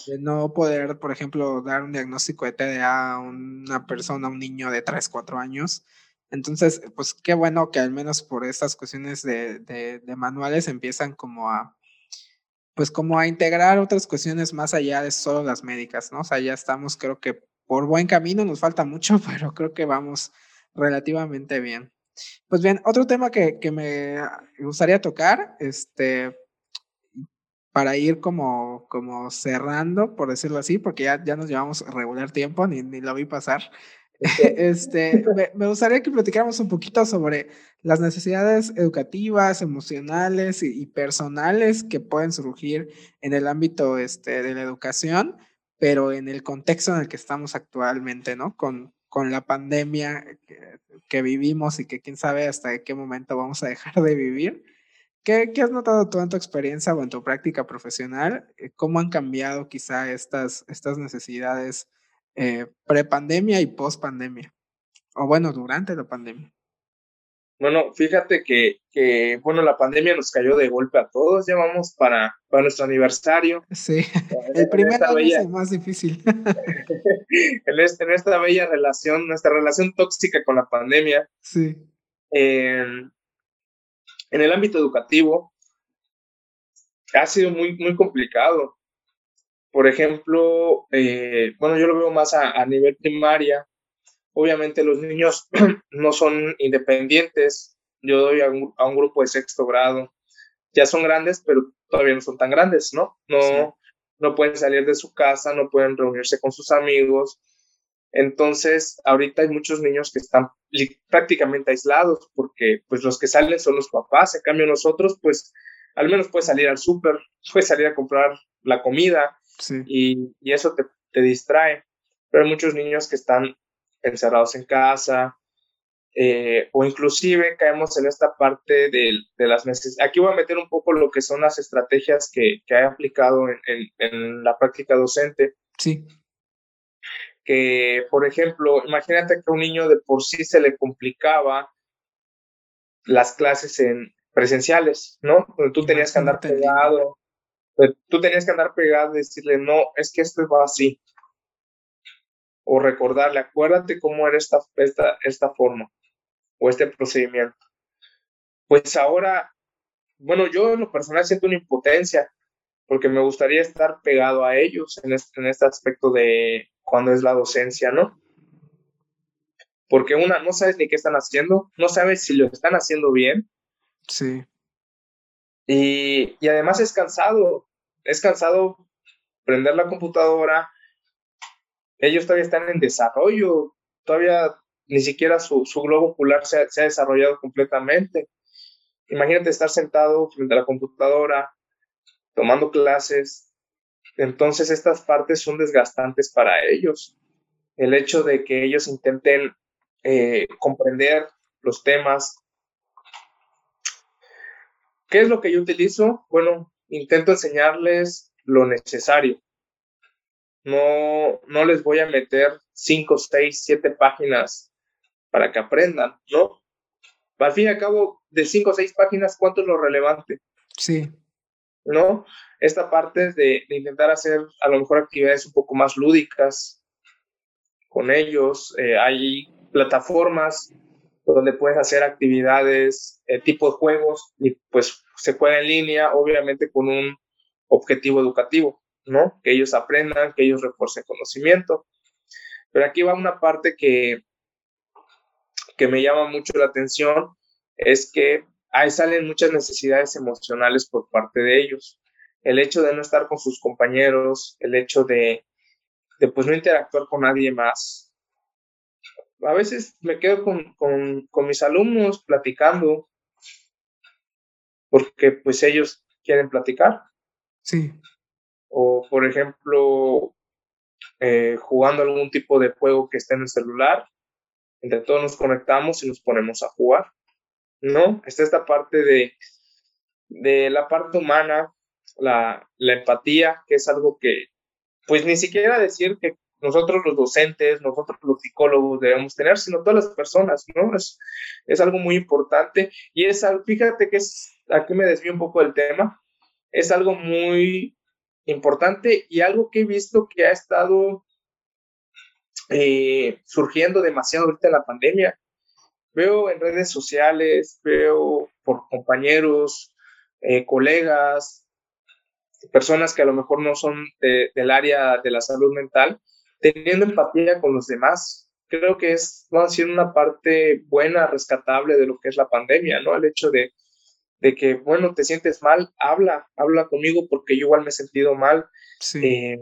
B: de no poder, por ejemplo, dar un diagnóstico de TDA a una persona, un niño de 3, 4 años. Entonces, pues qué bueno que al menos por estas cuestiones de, de, manuales empiezan como a, pues como a integrar otras cuestiones más allá de solo las médicas, ¿no? O sea, ya estamos, creo que por buen camino, nos falta mucho, pero creo que vamos relativamente bien. Pues bien, otro tema que, que me gustaría tocar, este, para ir como, como cerrando, por decirlo así, porque ya, ya nos llevamos regular tiempo, ni, ni lo vi pasar. este, me, gustaría que platicáramos un poquito sobre las necesidades educativas, emocionales y, personales que pueden surgir en el ámbito este, de la educación, pero en el contexto en el que estamos actualmente, ¿no? Con, con la pandemia que, que vivimos y que quién sabe hasta qué momento vamos a dejar de vivir. ¿Qué, ¿Qué, has notado tú en tu experiencia o en tu práctica profesional? Eh, ¿Cómo han cambiado quizá estas, estas necesidades eh, pre-pandemia y post-pandemia? O bueno, durante la pandemia.
C: Bueno, fíjate que, que, bueno, la pandemia nos cayó de golpe a todos, ya vamos para, para nuestro aniversario.
B: Sí, el primer año es el más difícil.
C: en, este, en, esta bella relación, nuestra relación tóxica con la pandemia.
B: Sí.
C: en el ámbito educativo, ha sido muy, muy complicado. Por ejemplo, eh, bueno, yo lo veo más a, a nivel primaria. Obviamente los niños no son independientes. Yo doy a un, a un, grupo de sexto grado. Ya son grandes, pero todavía no son tan grandes, ¿no? No, sí. no pueden salir de su casa, no pueden reunirse con sus amigos. Entonces, ahorita hay muchos niños que están prácticamente aislados porque pues los que salen son los papás. En cambio, nosotros, pues, al menos puedes salir al súper, puedes salir a comprar la comida,
B: Sí.
C: Y, y, eso te, te, distrae. Pero hay muchos niños que están encerrados en casa eh, o inclusive caemos en esta parte de, de, las necesidades. Aquí voy a meter un poco lo que son las estrategias que, que he aplicado en, en, en, la práctica docente.
B: Sí.
C: Que, por ejemplo, imagínate que a un niño de por sí se le complicaba las clases en presenciales, ¿no? Donde tú tenías que andar pegado, tú tenías que andar pegado y decirle, no, es que esto va así. O recordarle, acuérdate cómo era esta, esta, esta forma o este procedimiento. Pues ahora, bueno, yo en lo personal siento una impotencia porque me gustaría estar pegado a ellos en este, en este aspecto de cuando es la docencia, ¿no? Porque una, no sabes ni qué están haciendo, no sabes si lo están haciendo bien.
B: Sí.
C: Y, y además es cansado, es cansado prender la computadora. Ellos todavía están en desarrollo, todavía ni siquiera su, su globo ocular se ha, desarrollado completamente. Imagínate estar sentado frente a la computadora, tomando clases. Entonces estas partes son desgastantes para ellos. El hecho de que ellos intenten eh, comprender los temas. ¿Qué es lo que yo utilizo? Bueno, intento enseñarles lo necesario. No, no les voy a meter cinco, seis, siete páginas para que aprendan, ¿no? Al fin y al cabo, de cinco o seis páginas, ¿cuánto es lo relevante?
B: Sí.
C: ¿No? Esta parte de, de, intentar hacer a lo mejor actividades un poco más lúdicas con ellos. Eh, hay plataformas donde puedes hacer actividades, eh, tipo de juegos, y pues se juega en línea, obviamente con un objetivo educativo, ¿no? Que ellos aprendan, que ellos refuercen conocimiento. Pero aquí va una parte que, que me llama mucho la atención, es que ahí salen muchas necesidades emocionales por parte de ellos. El hecho de no estar con sus compañeros, el hecho de, de pues no interactuar con nadie más, a veces me quedo con, con, con, mis alumnos platicando porque pues ellos quieren platicar.
B: Sí.
C: O por ejemplo, eh, jugando algún tipo de juego que esté en el celular, entre todos nos conectamos y nos ponemos a jugar. ¿No? Está esta parte de, de la parte humana, la, la empatía, que es algo que, pues ni siquiera decir que nosotros los docentes, nosotros los psicólogos debemos tener, sino todas las personas, ¿no? Es, es algo muy importante y es fíjate que es, aquí me desvío un poco del tema, es algo muy importante y algo que he visto que ha estado eh, surgiendo demasiado ahorita en la pandemia. Veo en redes sociales, veo por compañeros, eh, colegas, personas que a lo mejor no son del área de la salud mental, teniendo empatía con los demás. Creo que es, va a ser una parte buena, rescatable de lo que es la pandemia, ¿no? El hecho de, de que, bueno, te sientes mal, habla, habla conmigo porque yo igual me he sentido mal. Sí. Eh,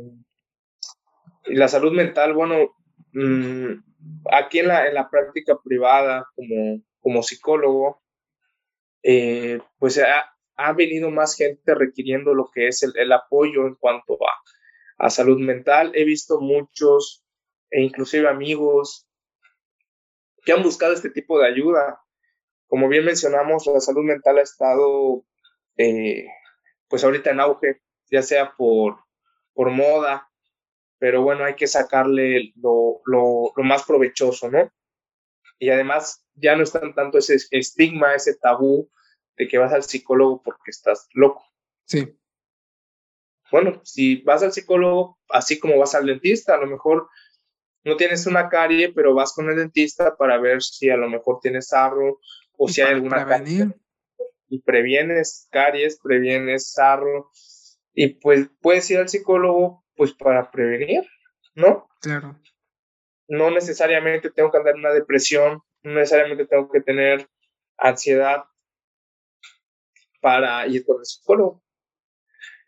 C: y la salud mental, bueno, mmm, aquí en la, en la práctica privada como, como psicólogo, eh, pues ha, ha, venido más gente requiriendo lo que es el, el apoyo en cuanto a, a, salud mental. He visto muchos, e inclusive amigos, que han buscado este tipo de ayuda como bien mencionamos, la salud mental ha estado, eh, pues ahorita en auge, ya sea por, por moda, pero bueno, hay que sacarle lo, lo, lo más provechoso, ¿no? Y además ya no está tanto ese estigma, ese tabú de que vas al psicólogo porque estás loco.
B: Sí.
C: Bueno, si vas al psicólogo, así como vas al dentista, a lo mejor no tienes una carie, pero vas con el dentista para ver si a lo mejor tienes sarro o si hay alguna
B: prevenir.
C: y previenes caries, previenes sarro y pues puedes ir al psicólogo pues para prevenir, ¿no?
B: Claro.
C: No necesariamente tengo que andar en una depresión, no necesariamente tengo que tener ansiedad para ir con el psicólogo.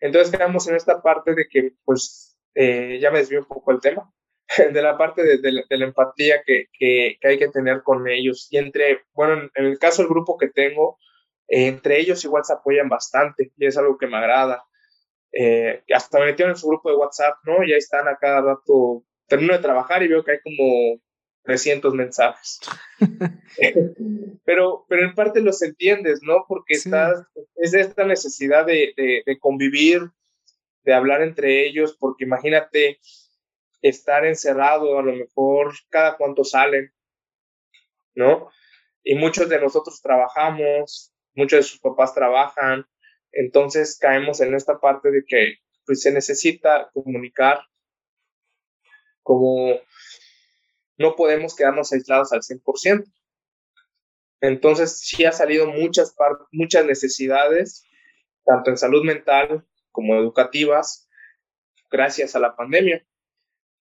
C: Entonces quedamos en esta parte de que pues eh, ya me desvío un poco el tema. de la parte de, la, empatía que, que, hay que tener con ellos. Y entre, bueno, en, el caso del grupo que tengo, eh, entre ellos igual se apoyan bastante y es algo que me agrada. Eh, hasta me metieron en su grupo de WhatsApp, ¿no? Y ahí están a cada rato. Termino de trabajar y veo que hay como 300 mensajes. pero, pero en parte los entiendes, ¿no? Porque estás, es esta necesidad de, de, de convivir, de hablar entre ellos, porque imagínate, estar encerrado, a lo mejor cada cuánto salen, ¿no? Y muchos de nosotros trabajamos, muchos de sus papás trabajan, entonces caemos en esta parte de que pues, se necesita comunicar, como no podemos quedarnos aislados al 100%. Entonces sí ha salido muchas, muchas necesidades, tanto en salud mental como educativas, gracias a la pandemia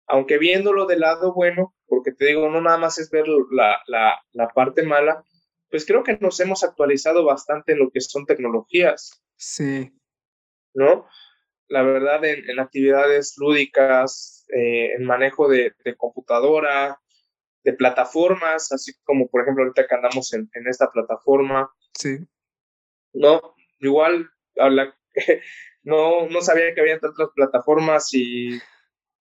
C: aunque viéndolo del lado bueno, porque te digo, no nada más es ver la, la, la parte mala, pues creo que nos hemos actualizado bastante en lo que son tecnologías.
B: Sí.
C: ¿No? La verdad, en, en actividades lúdicas, eh, en manejo de, de, computadora, de plataformas, así como por ejemplo ahorita que andamos en, en esta plataforma.
B: Sí.
C: No, igual habla, no, no sabía que había tantas plataformas y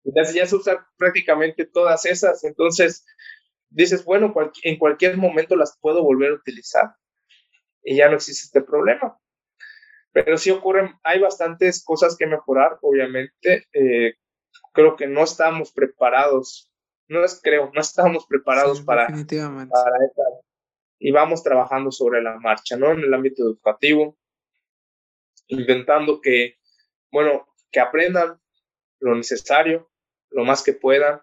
C: entonces ya se usan prácticamente todas esas, entonces dices, bueno, en cualquier momento las puedo volver a utilizar y ya no existe este problema. Pero sí ocurren, hay bastantes cosas que mejorar, obviamente. Eh, creo que no estamos preparados, no es creo, no estamos preparados para, para esta, y vamos trabajando sobre la marcha, ¿no? En el ámbito educativo, intentando que, bueno, que aprendan lo necesario, lo más que puedan,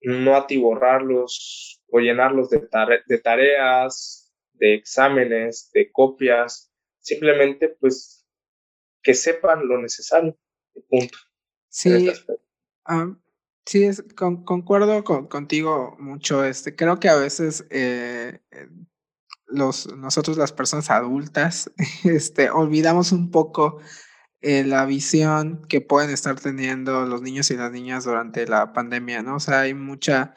C: no atiborrarlos o llenarlos de, de tareas, de exámenes, de copias, simplemente pues que sepan lo necesario, punto.
B: Sí, sí, es, concuerdo contigo mucho. Este, creo que a veces eh, los, nosotros las personas adultas este, olvidamos un poco eh, la visión que pueden estar teniendo los niños y las niñas durante la pandemia, ¿no? O sea, hay mucha,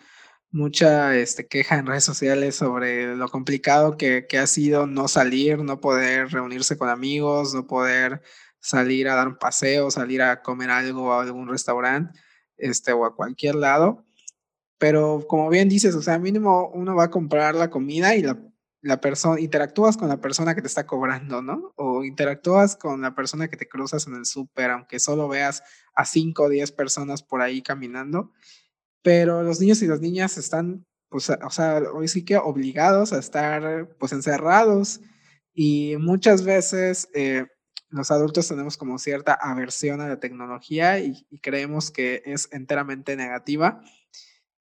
B: mucha este, queja en redes sociales sobre lo complicado que, que ha sido no salir, no poder reunirse con amigos, no poder salir a dar un paseo, salir a comer algo a algún restaurante, este, o a cualquier lado. Pero como bien dices, o sea, mínimo uno va a comprar la comida y la la persona, interactúas con la persona que te está cobrando, ¿no? O interactúas con la persona que te cruzas en el súper, aunque solo veas a 5 o 10 personas por ahí caminando. Pero los niños y las niñas están, pues, o sea, hoy sí que obligados a estar, pues, encerrados. Y muchas veces, eh, los adultos tenemos como cierta aversión a la tecnología y, creemos que es enteramente negativa.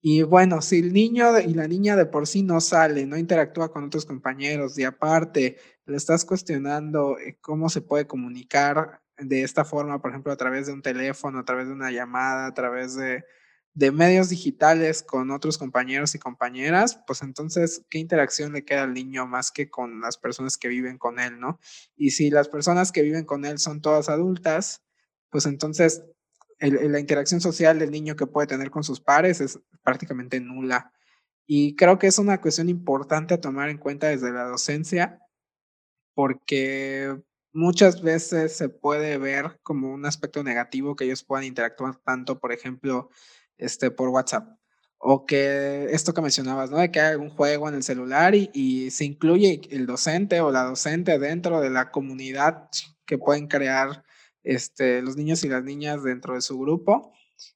B: Y bueno, si el niño y la niña de por sí no sale, no interactúa con otros compañeros y aparte le estás cuestionando eh, cómo se puede comunicar de esta forma, por ejemplo, a través de un teléfono, a través de una llamada, a través de, de medios digitales con otros compañeros y compañeras, pues entonces, ¿qué interacción le queda al niño más que con las personas que viven con él, ¿no? Y si las personas que viven con él son todas adultas, pues entonces la interacción social del niño que puede tener con sus pares es prácticamente nula. Y creo que es una cuestión importante a tomar en cuenta desde la docencia, porque muchas veces se puede ver como un aspecto negativo que ellos puedan interactuar tanto, por ejemplo, este, por WhatsApp. O que esto que mencionabas, ¿no? De que hay un juego en el celular y se incluye el docente o la docente dentro de la comunidad que pueden crear este, los niños y las niñas dentro de su grupo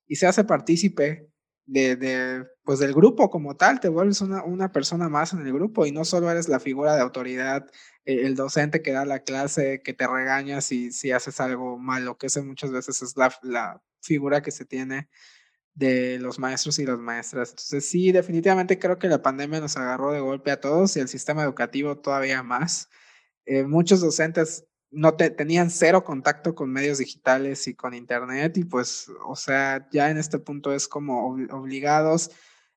B: y se hace partícipe de, de, pues del grupo como tal, te vuelves una, una, persona más en el grupo y no solo eres la figura de autoridad, eh, el docente que da la clase, que te regaña si, si haces algo malo, que ese muchas veces es la, la figura que se tiene de los maestros y las maestras. Entonces sí, definitivamente creo que la pandemia nos agarró de golpe a todos y el sistema educativo todavía más. Eh, muchos docentes no tenían cero contacto con medios digitales y con internet y pues, o sea, ya en este punto es como obligados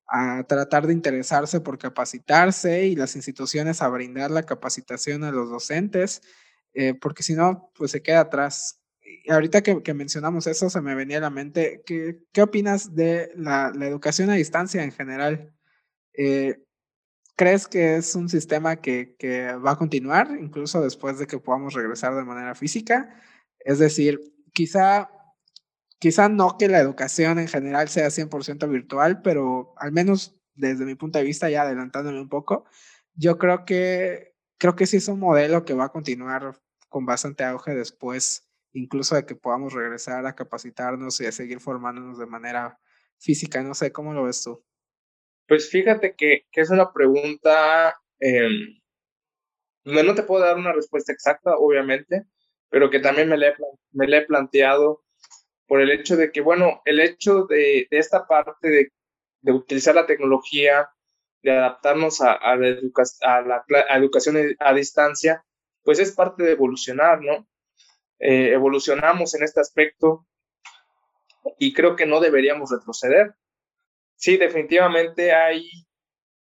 B: a tratar de interesarse por capacitarse y las instituciones a brindar la capacitación a los docentes, eh, porque si no, pues se queda atrás ahorita que, mencionamos eso, se me venía a la mente, ¿qué, qué opinas de la, educación a distancia en general? Eh, ¿Crees que es un sistema que, va a continuar incluso después de que podamos regresar de manera física? Es decir, quizá, quizá no que la educación en general sea 100% virtual, pero al menos desde mi punto de vista, ya adelantándome un poco, yo creo que, creo que sí es un modelo que va a continuar con bastante auge después incluso de que podamos regresar a capacitarnos y a seguir formándonos de manera física. No sé, ¿cómo lo ves tú?
C: Pues fíjate que, es una pregunta eh, no te puedo dar una respuesta exacta, obviamente, pero que también me le he, planteado por el hecho de que, bueno, el hecho de, esta parte de, utilizar la tecnología, de adaptarnos a, la, a la educación a distancia, pues es parte de evolucionar, ¿no? Eh, evolucionamos en este aspecto y creo que no deberíamos retroceder. Sí, definitivamente hay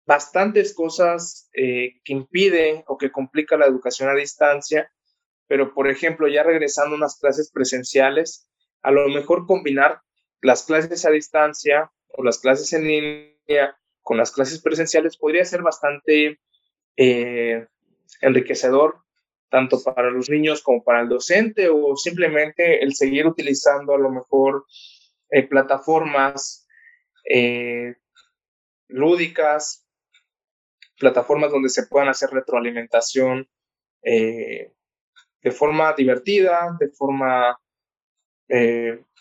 C: bastantes cosas eh, que impiden o que complican la educación a distancia, pero por ejemplo, ya regresando a unas clases presenciales, a lo mejor combinar las clases a distancia o las clases en línea con las clases presenciales podría ser bastante eh, enriquecedor tanto para los niños como para el docente o simplemente el seguir utilizando a lo mejor eh, plataformas eh, lúdicas, plataformas donde se puedan hacer retroalimentación eh, de forma divertida, de forma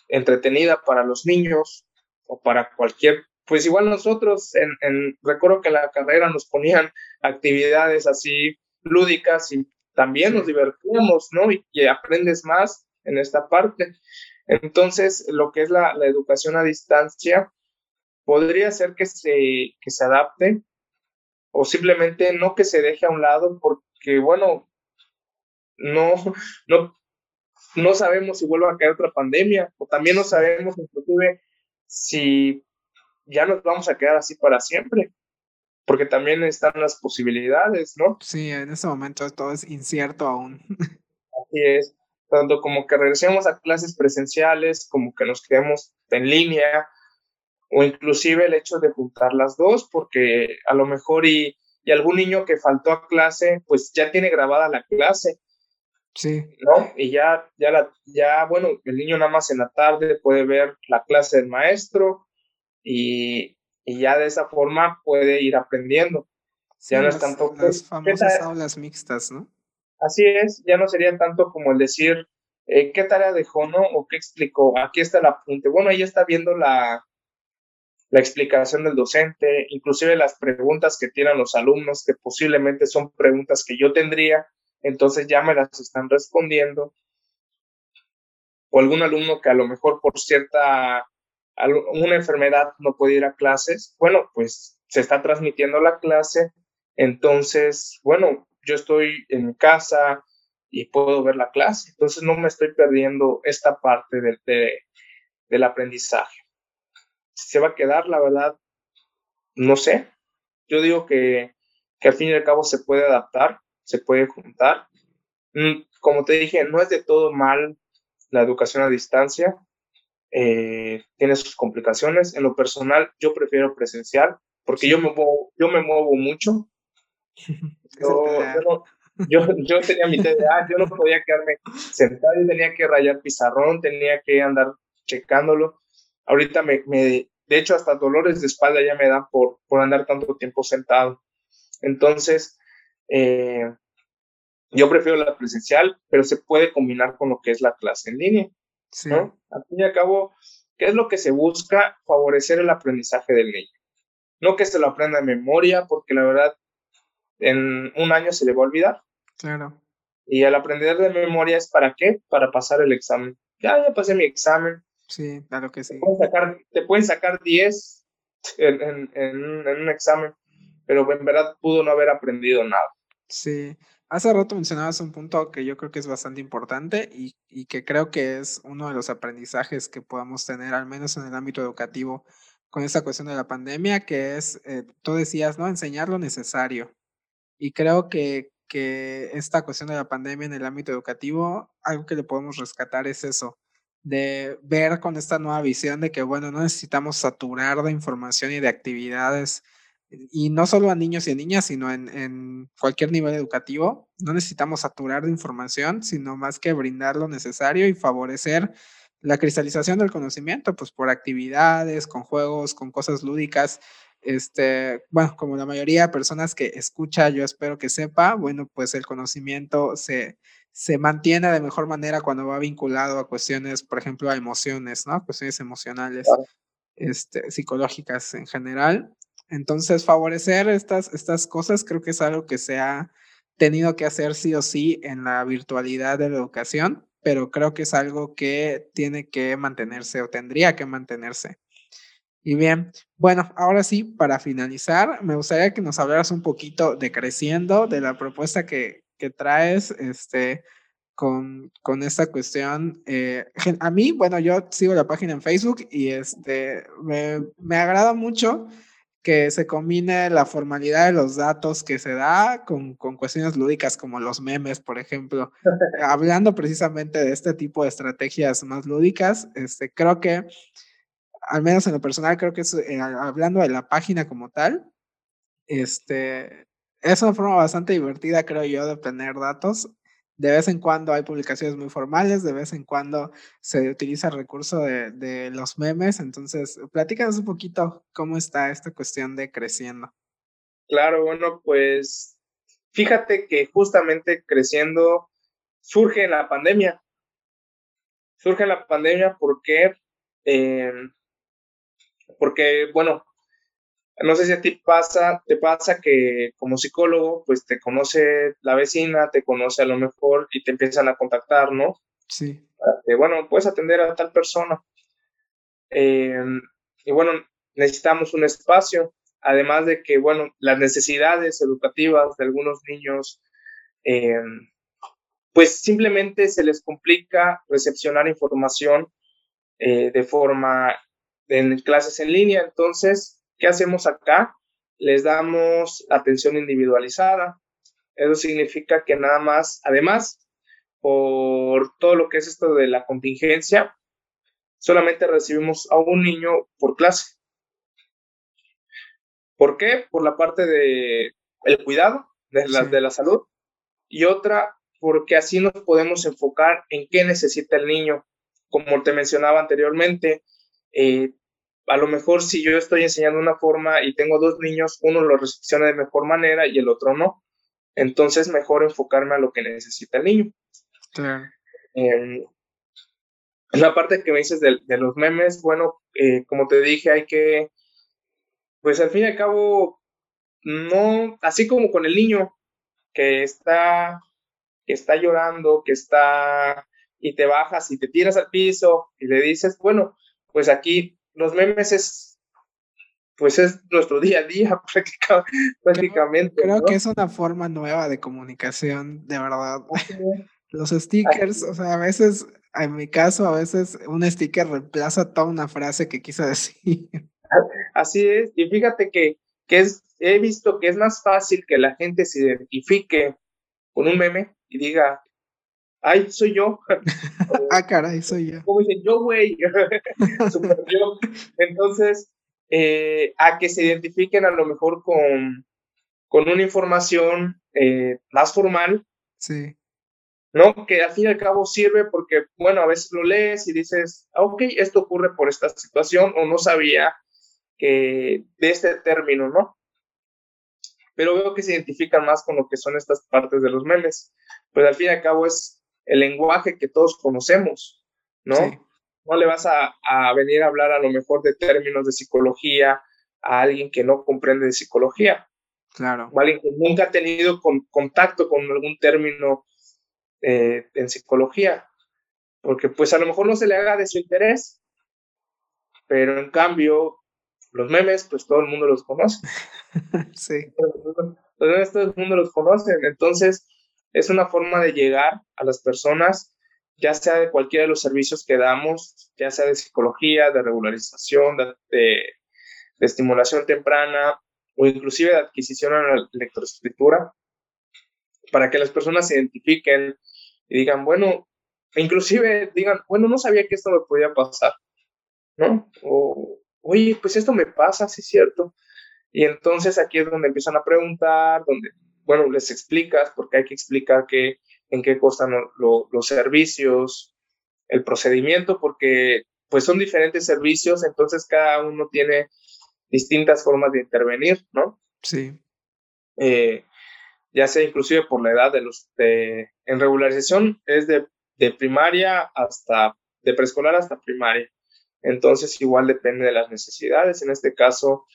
C: entretenida para los niños o para cualquier pues igual nosotros en, en, recuerdo que en la carrera nos ponían actividades así lúdicas y también nos divertimos, ¿no? Y, aprendes más en esta parte. Entonces, lo que es la, educación a distancia podría ser que se, que se adapte o simplemente no que se deje a un lado porque, bueno, no, no, no sabemos si vuelva a caer otra pandemia o también no sabemos inclusive si ya nos vamos a quedar así para siempre porque también están las posibilidades, ¿no?
B: Sí, en este momento todo es incierto aún.
C: Así es, tanto como que regresemos a clases presenciales, como que nos quedemos en línea, o inclusive el hecho de juntar las dos, porque a lo mejor y, y algún niño que faltó a clase, pues ya tiene grabada la clase.
B: Sí.
C: ¿No? Y ya, ya, la, ya, bueno, el niño nada más en la tarde puede ver la clase del maestro y, y ya de esa forma puede ir aprendiendo.
B: ya no es tanto las famosas aulas mixtas, ¿no?
C: Así es, ya no sería tanto como el decir eh, qué tarea dejó, ¿no? O qué explicó. Aquí está el apunte. Bueno, ella está viendo la, la explicación del docente, inclusive las preguntas que tienen los alumnos, que posiblemente son preguntas que yo tendría, entonces ya me las están respondiendo. O algún alumno que a lo mejor por cierta una enfermedad no puede ir a clases, bueno, pues se está transmitiendo la clase, entonces, bueno, yo estoy en casa y puedo ver la clase, entonces no me estoy perdiendo esta parte de, del aprendizaje. ¿Se va a quedar, la verdad? No sé. Yo digo que, que al fin y al cabo se puede adaptar, se puede juntar. Mm, como te dije, no es de todo mal la educación a distancia, eh, tiene sus complicaciones. En lo personal, yo prefiero presencial porque yo me muevo, yo me muevo mucho. Yo, yo, tenía mi TDA, yo no podía quedarme sentado, yo tenía que rayar pizarrón, tenía que andar checándolo. Ahorita me, me de hecho, hasta dolores de espalda ya me dan por, por andar tanto tiempo sentado. Entonces, eh, yo prefiero la presencial, pero se puede combinar con lo que es la clase en línea. Sí. ¿no? Al fin y al cabo, ¿qué es lo que se busca? Favorecer el aprendizaje del niño. No que se lo aprenda de memoria, porque la verdad, en un año se le va a olvidar.
B: Claro.
C: Y el aprender de memoria es para qué? Para pasar el examen. Ya, ya pasé mi examen.
B: Sí, claro que sí.
C: Te pueden sacar, 10 en, en, en un examen, pero en verdad pudo no haber aprendido nada.
B: Sí, Hace rato mencionabas un punto que yo creo que es bastante importante y, y, que creo que es uno de los aprendizajes que podamos tener, al menos en el ámbito educativo, con esta cuestión de la pandemia, que es, eh, tú decías, ¿no? Enseñar lo necesario. Y creo que, que esta cuestión de la pandemia en el ámbito educativo, algo que le podemos rescatar es eso, de ver con esta nueva visión de que, bueno, no necesitamos saturar de información y de actividades y no solo a niños y a niñas, sino en, cualquier nivel educativo. No necesitamos saturar de información, sino más que brindar lo necesario y favorecer la cristalización del conocimiento, pues por actividades, con juegos, con cosas lúdicas. Este, bueno, como la mayoría de personas que escucha, yo espero que sepa, bueno, pues el conocimiento se, se mantiene de mejor manera cuando va vinculado a cuestiones, por ejemplo, a emociones, ¿no? Cuestiones emocionales, este, psicológicas en general. Entonces, favorecer estas, estas cosas creo que es algo que se ha tenido que hacer sí o sí en la virtualidad de la educación, pero creo que es algo que tiene que mantenerse o tendría que mantenerse. Y bien, bueno, ahora sí, para finalizar, me gustaría que nos hablaras un poquito de Creciendo, de la propuesta que, que traes, este, con, con, esta cuestión. Eh, a mí, bueno, yo sigo la página en Facebook y este, me, me agrada mucho que se combine la formalidad de los datos que se da con, con cuestiones lúdicas como los memes, por ejemplo. Hablando precisamente de este tipo de estrategias más lúdicas, este, creo que, al menos en lo personal, creo que es, eh, hablando de la página como tal, este, es una forma bastante divertida, creo yo, de obtener datos de vez en cuando hay publicaciones muy formales, de vez en cuando se utiliza el recurso de, los memes. Entonces, platícanos un poquito cómo está esta cuestión de creciendo.
C: Claro, bueno, pues fíjate que justamente creciendo surge la pandemia. Surge la pandemia porque, eh, porque, bueno, no sé si a ti pasa, te pasa que como psicólogo, pues te conoce la vecina, te conoce a lo mejor y te empiezan a contactar, ¿no?
B: Sí.
C: bueno, puedes atender a tal persona. Em, y bueno, necesitamos un espacio, además de que, bueno, las necesidades educativas de algunos niños, em, pues simplemente se les complica recepcionar información eh, de forma en clases en línea, entonces ¿Qué hacemos acá? Les damos atención individualizada. Eso significa que nada más, además, por todo lo que es esto de la contingencia, solamente recibimos a un niño por clase. ¿Por qué? Por la parte de el cuidado de la, de la salud y otra porque así nos podemos enfocar en qué necesita el niño. Como te mencionaba anteriormente, eh, a lo mejor si yo estoy enseñando una forma y tengo dos niños, uno lo recepciona de mejor manera y el otro no. Entonces, mejor enfocarme a lo que necesita el niño.
B: Claro.
C: Eh, la parte que me dices de, los memes, bueno, eh, como te dije, hay que, pues al fin y al cabo, no, así como con el niño que está que está llorando, que está y te bajas y te tiras al piso y le dices, bueno, pues aquí los memes es, pues es nuestro día a día prácticamente.
B: Creo, que es una forma nueva de comunicación, de verdad. Los stickers, o sea, a veces, en mi caso, a veces un sticker reemplaza toda una frase que quise decir.
C: Así es, y fíjate que, que es, he visto que es más fácil que la gente se identifique con un meme y diga, ay, soy yo.
B: ah, caray, soy yo.
C: Como dicen, yo, güey. Entonces, eh, a que se identifiquen a lo mejor con, con una información eh, más formal.
B: Sí.
C: ¿No? Que al fin y al cabo sirve porque, bueno, a veces lo lees y dices, ah, ok, esto ocurre por esta situación o no sabía que de este término, ¿no? Pero veo que se identifican más con lo que son estas partes de los memes. Pues al fin y al cabo es el lenguaje que todos conocemos, ¿no? No le vas a, venir a hablar a lo mejor de términos de psicología a alguien que no comprende de psicología.
B: Claro.
C: O alguien que nunca ha tenido contacto con algún término eh, en psicología. Porque pues a lo mejor no se le haga de su interés, pero en cambio los memes, pues todo el mundo los conoce.
B: sí.
C: Los todo el mundo los conoce. Entonces, es una forma de llegar a las personas, ya sea de cualquiera de los servicios que damos, ya sea de psicología, de regularización, de, estimulación temprana o inclusive de adquisición a la lectoescritura, para que las personas se identifiquen y digan, bueno, inclusive digan, bueno, no sabía que esto me podía pasar, ¿no? O, oye, pues esto me pasa, sí es cierto. Y entonces aquí es donde empiezan a preguntar, donde bueno, les explicas, porque hay que explicar que, en qué costan los servicios, el procedimiento, porque pues son diferentes servicios, entonces cada uno tiene distintas formas de intervenir, ¿no?
B: Sí.
C: Eh, ya sea inclusive por la edad de los, de, en regularización es de, de primaria hasta, de preescolar hasta primaria. Entonces igual depende de las necesidades. En este caso,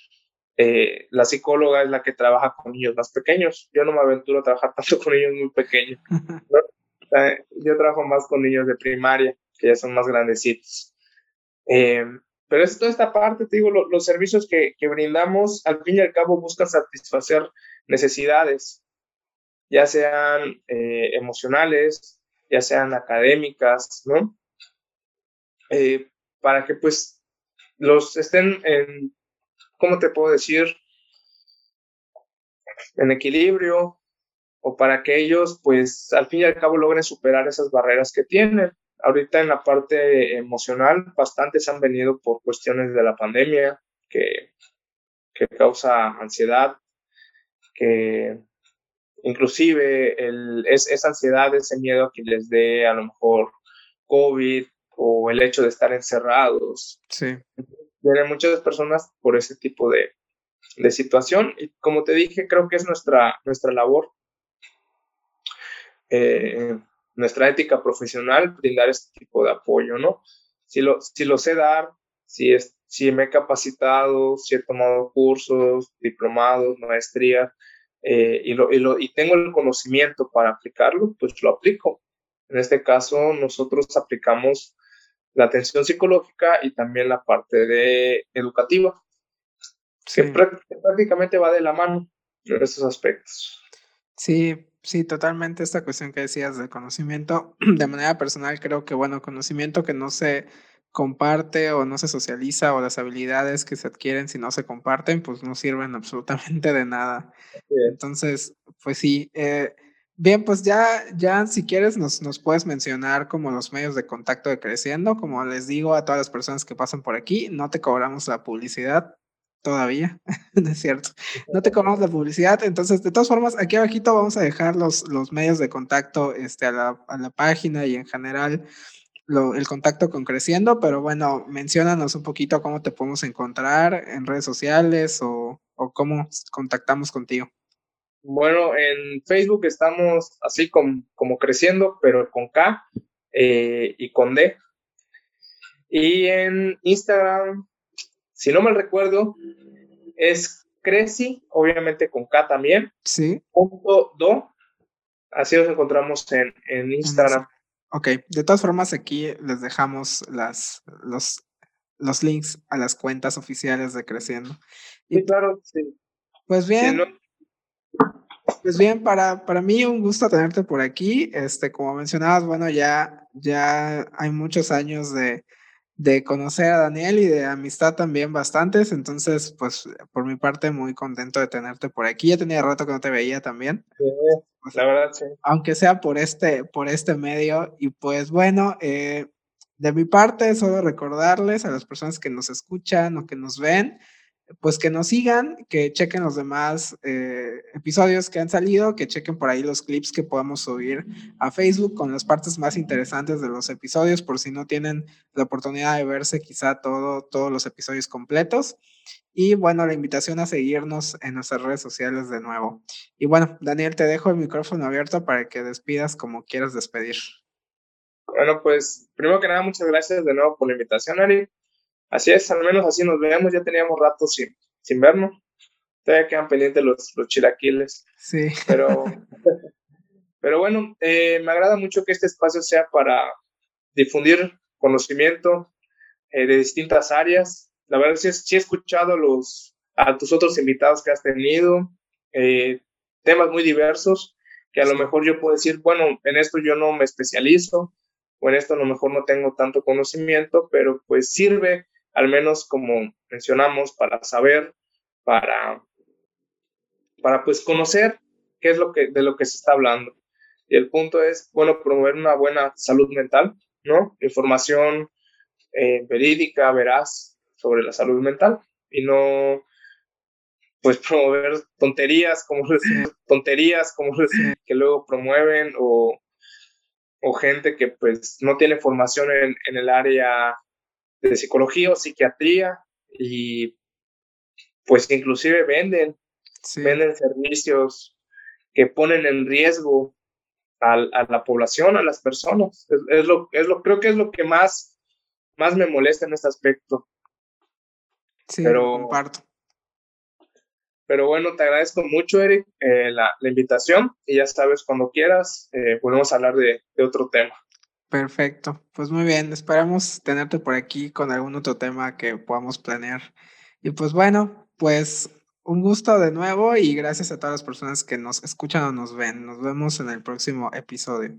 C: eh, la psicóloga es la que trabaja con niños más pequeños. Yo no me aventuro a trabajar tanto con niños muy pequeños. yo trabajo más con niños de primaria, que ya son más grandecitos. Eh, pero es toda esta parte, te digo, los servicios que, que, brindamos, al fin y al cabo, buscan satisfacer necesidades, ya sean eh, emocionales, ya sean académicas, ¿no? para que pues los estén en ¿cómo te puedo decir? En equilibrio o para que ellos, pues, al fin y al cabo logren superar esas barreras que tienen. Ahorita en la parte emocional, bastantes han venido por cuestiones de la pandemia, que, que causa ansiedad, que inclusive el, es, esa ansiedad, ese miedo que les dé a lo mejor COVID o el hecho de estar encerrados.
B: Sí
C: vienen muchas personas por ese tipo de, de, situación. Y como te dije, creo que es nuestra, nuestra labor, eh, nuestra ética profesional, brindar este tipo de apoyo, ¿no? Si lo, si lo sé dar, si, es, si me he capacitado, si he tomado cursos, diplomados, maestría, eh, y, lo, y, lo, y tengo el conocimiento para aplicarlo, pues lo aplico. En este caso, nosotros aplicamos la atención psicológica y también la parte de educativa, que prácticamente va de la mano en estos aspectos.
B: Sí, sí, totalmente esta cuestión que decías del conocimiento, de manera personal creo que, bueno, conocimiento que no se comparte o no se socializa o las habilidades que se adquieren si no se comparten, pues no sirven absolutamente de nada. Entonces, pues sí, eh, Bien, pues ya, ya si quieres nos, nos puedes mencionar como los medios de contacto de Creciendo. Como les digo a todas las personas que pasan por aquí, no te cobramos la publicidad todavía, ¿no es cierto? No te cobramos la publicidad. Entonces, de todas formas, aquí abajito vamos a dejar los, los medios de contacto este, a, la, a la página y en general lo, el contacto con Creciendo, pero bueno, menciónanos un poquito cómo te podemos encontrar en redes sociales o, o cómo contactamos contigo.
C: Bueno, en Facebook estamos así como, como creciendo, pero con K eh, y con D. Y en Instagram, si no mal recuerdo, es Creci, obviamente con K también.
B: Sí.
C: Punto do, Así nos encontramos en, en Instagram.
B: Ok, de todas formas aquí les dejamos las, los, los links a las cuentas oficiales de Creciendo.
C: Y, claro, sí.
B: Pues bien, pues bien, para, para mí un gusto tenerte por aquí. Este, como mencionabas, bueno, ya, ya hay muchos años de, de conocer a Daniel y de amistad también bastantes. Entonces, pues por mi parte, muy contento de tenerte por aquí. Ya tenía rato que no te veía también.
C: Sí, la verdad, sí.
B: Aunque sea por este, por este medio. Y pues bueno, eh, de mi parte, solo recordarles a las personas que nos escuchan o que nos ven pues que nos sigan, que chequen los demás eh, episodios que han salido, que chequen por ahí los clips que podamos subir a Facebook con las partes más interesantes de los episodios, por si no tienen la oportunidad de verse quizá todo, todos los episodios completos. Y bueno, la invitación a seguirnos en nuestras redes sociales de nuevo. Y bueno, Daniel, te dejo el micrófono abierto para que despidas como quieras despedir.
C: Bueno, pues primero que nada, muchas gracias de nuevo por la invitación, Ari. Así es, al menos así nos vemos, ya teníamos rato sin, sin vernos. Todavía quedan pendientes los, los chilaquiles.
B: Sí.
C: Pero, pero bueno, eh, me agrada mucho que este espacio sea para difundir conocimiento eh, de distintas áreas. La verdad sí, sí he escuchado los, a tus otros invitados que has tenido, eh, temas muy diversos, que a lo mejor yo puedo decir, bueno, en esto yo no me especializo, o en esto a lo mejor no tengo tanto conocimiento, pero pues sirve al menos como mencionamos, para saber, para, para pues conocer qué es lo que, de lo que se está hablando. Y el punto es, bueno, promover una buena salud mental, ¿no? Información eh, verídica, veraz sobre la salud mental y no pues promover tonterías como tonterías como que luego promueven o, o gente que pues no tiene formación en, en el área de psicología o psiquiatría y pues inclusive venden, venden servicios que ponen en riesgo a, la población, a las personas. Es, lo, es lo, creo que es lo que más, más me molesta en este aspecto.
B: Sí, pero, comparto.
C: Pero bueno, te agradezco mucho, Eric, eh, la, la, invitación y ya sabes, cuando quieras, eh, podemos hablar de, de otro tema.
B: Perfecto, pues muy bien, esperamos tenerte por aquí con algún otro tema que podamos planear. Y pues bueno, pues un gusto de nuevo y gracias a todas las personas que nos escuchan o nos ven. Nos vemos en el próximo episodio.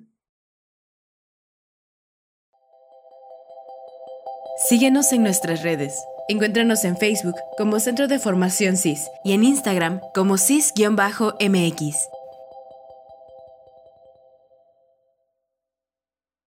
A: Síguenos en nuestras redes. Encuéntranos en Facebook como Centro de Formación CIS y en Instagram como CIS-MX.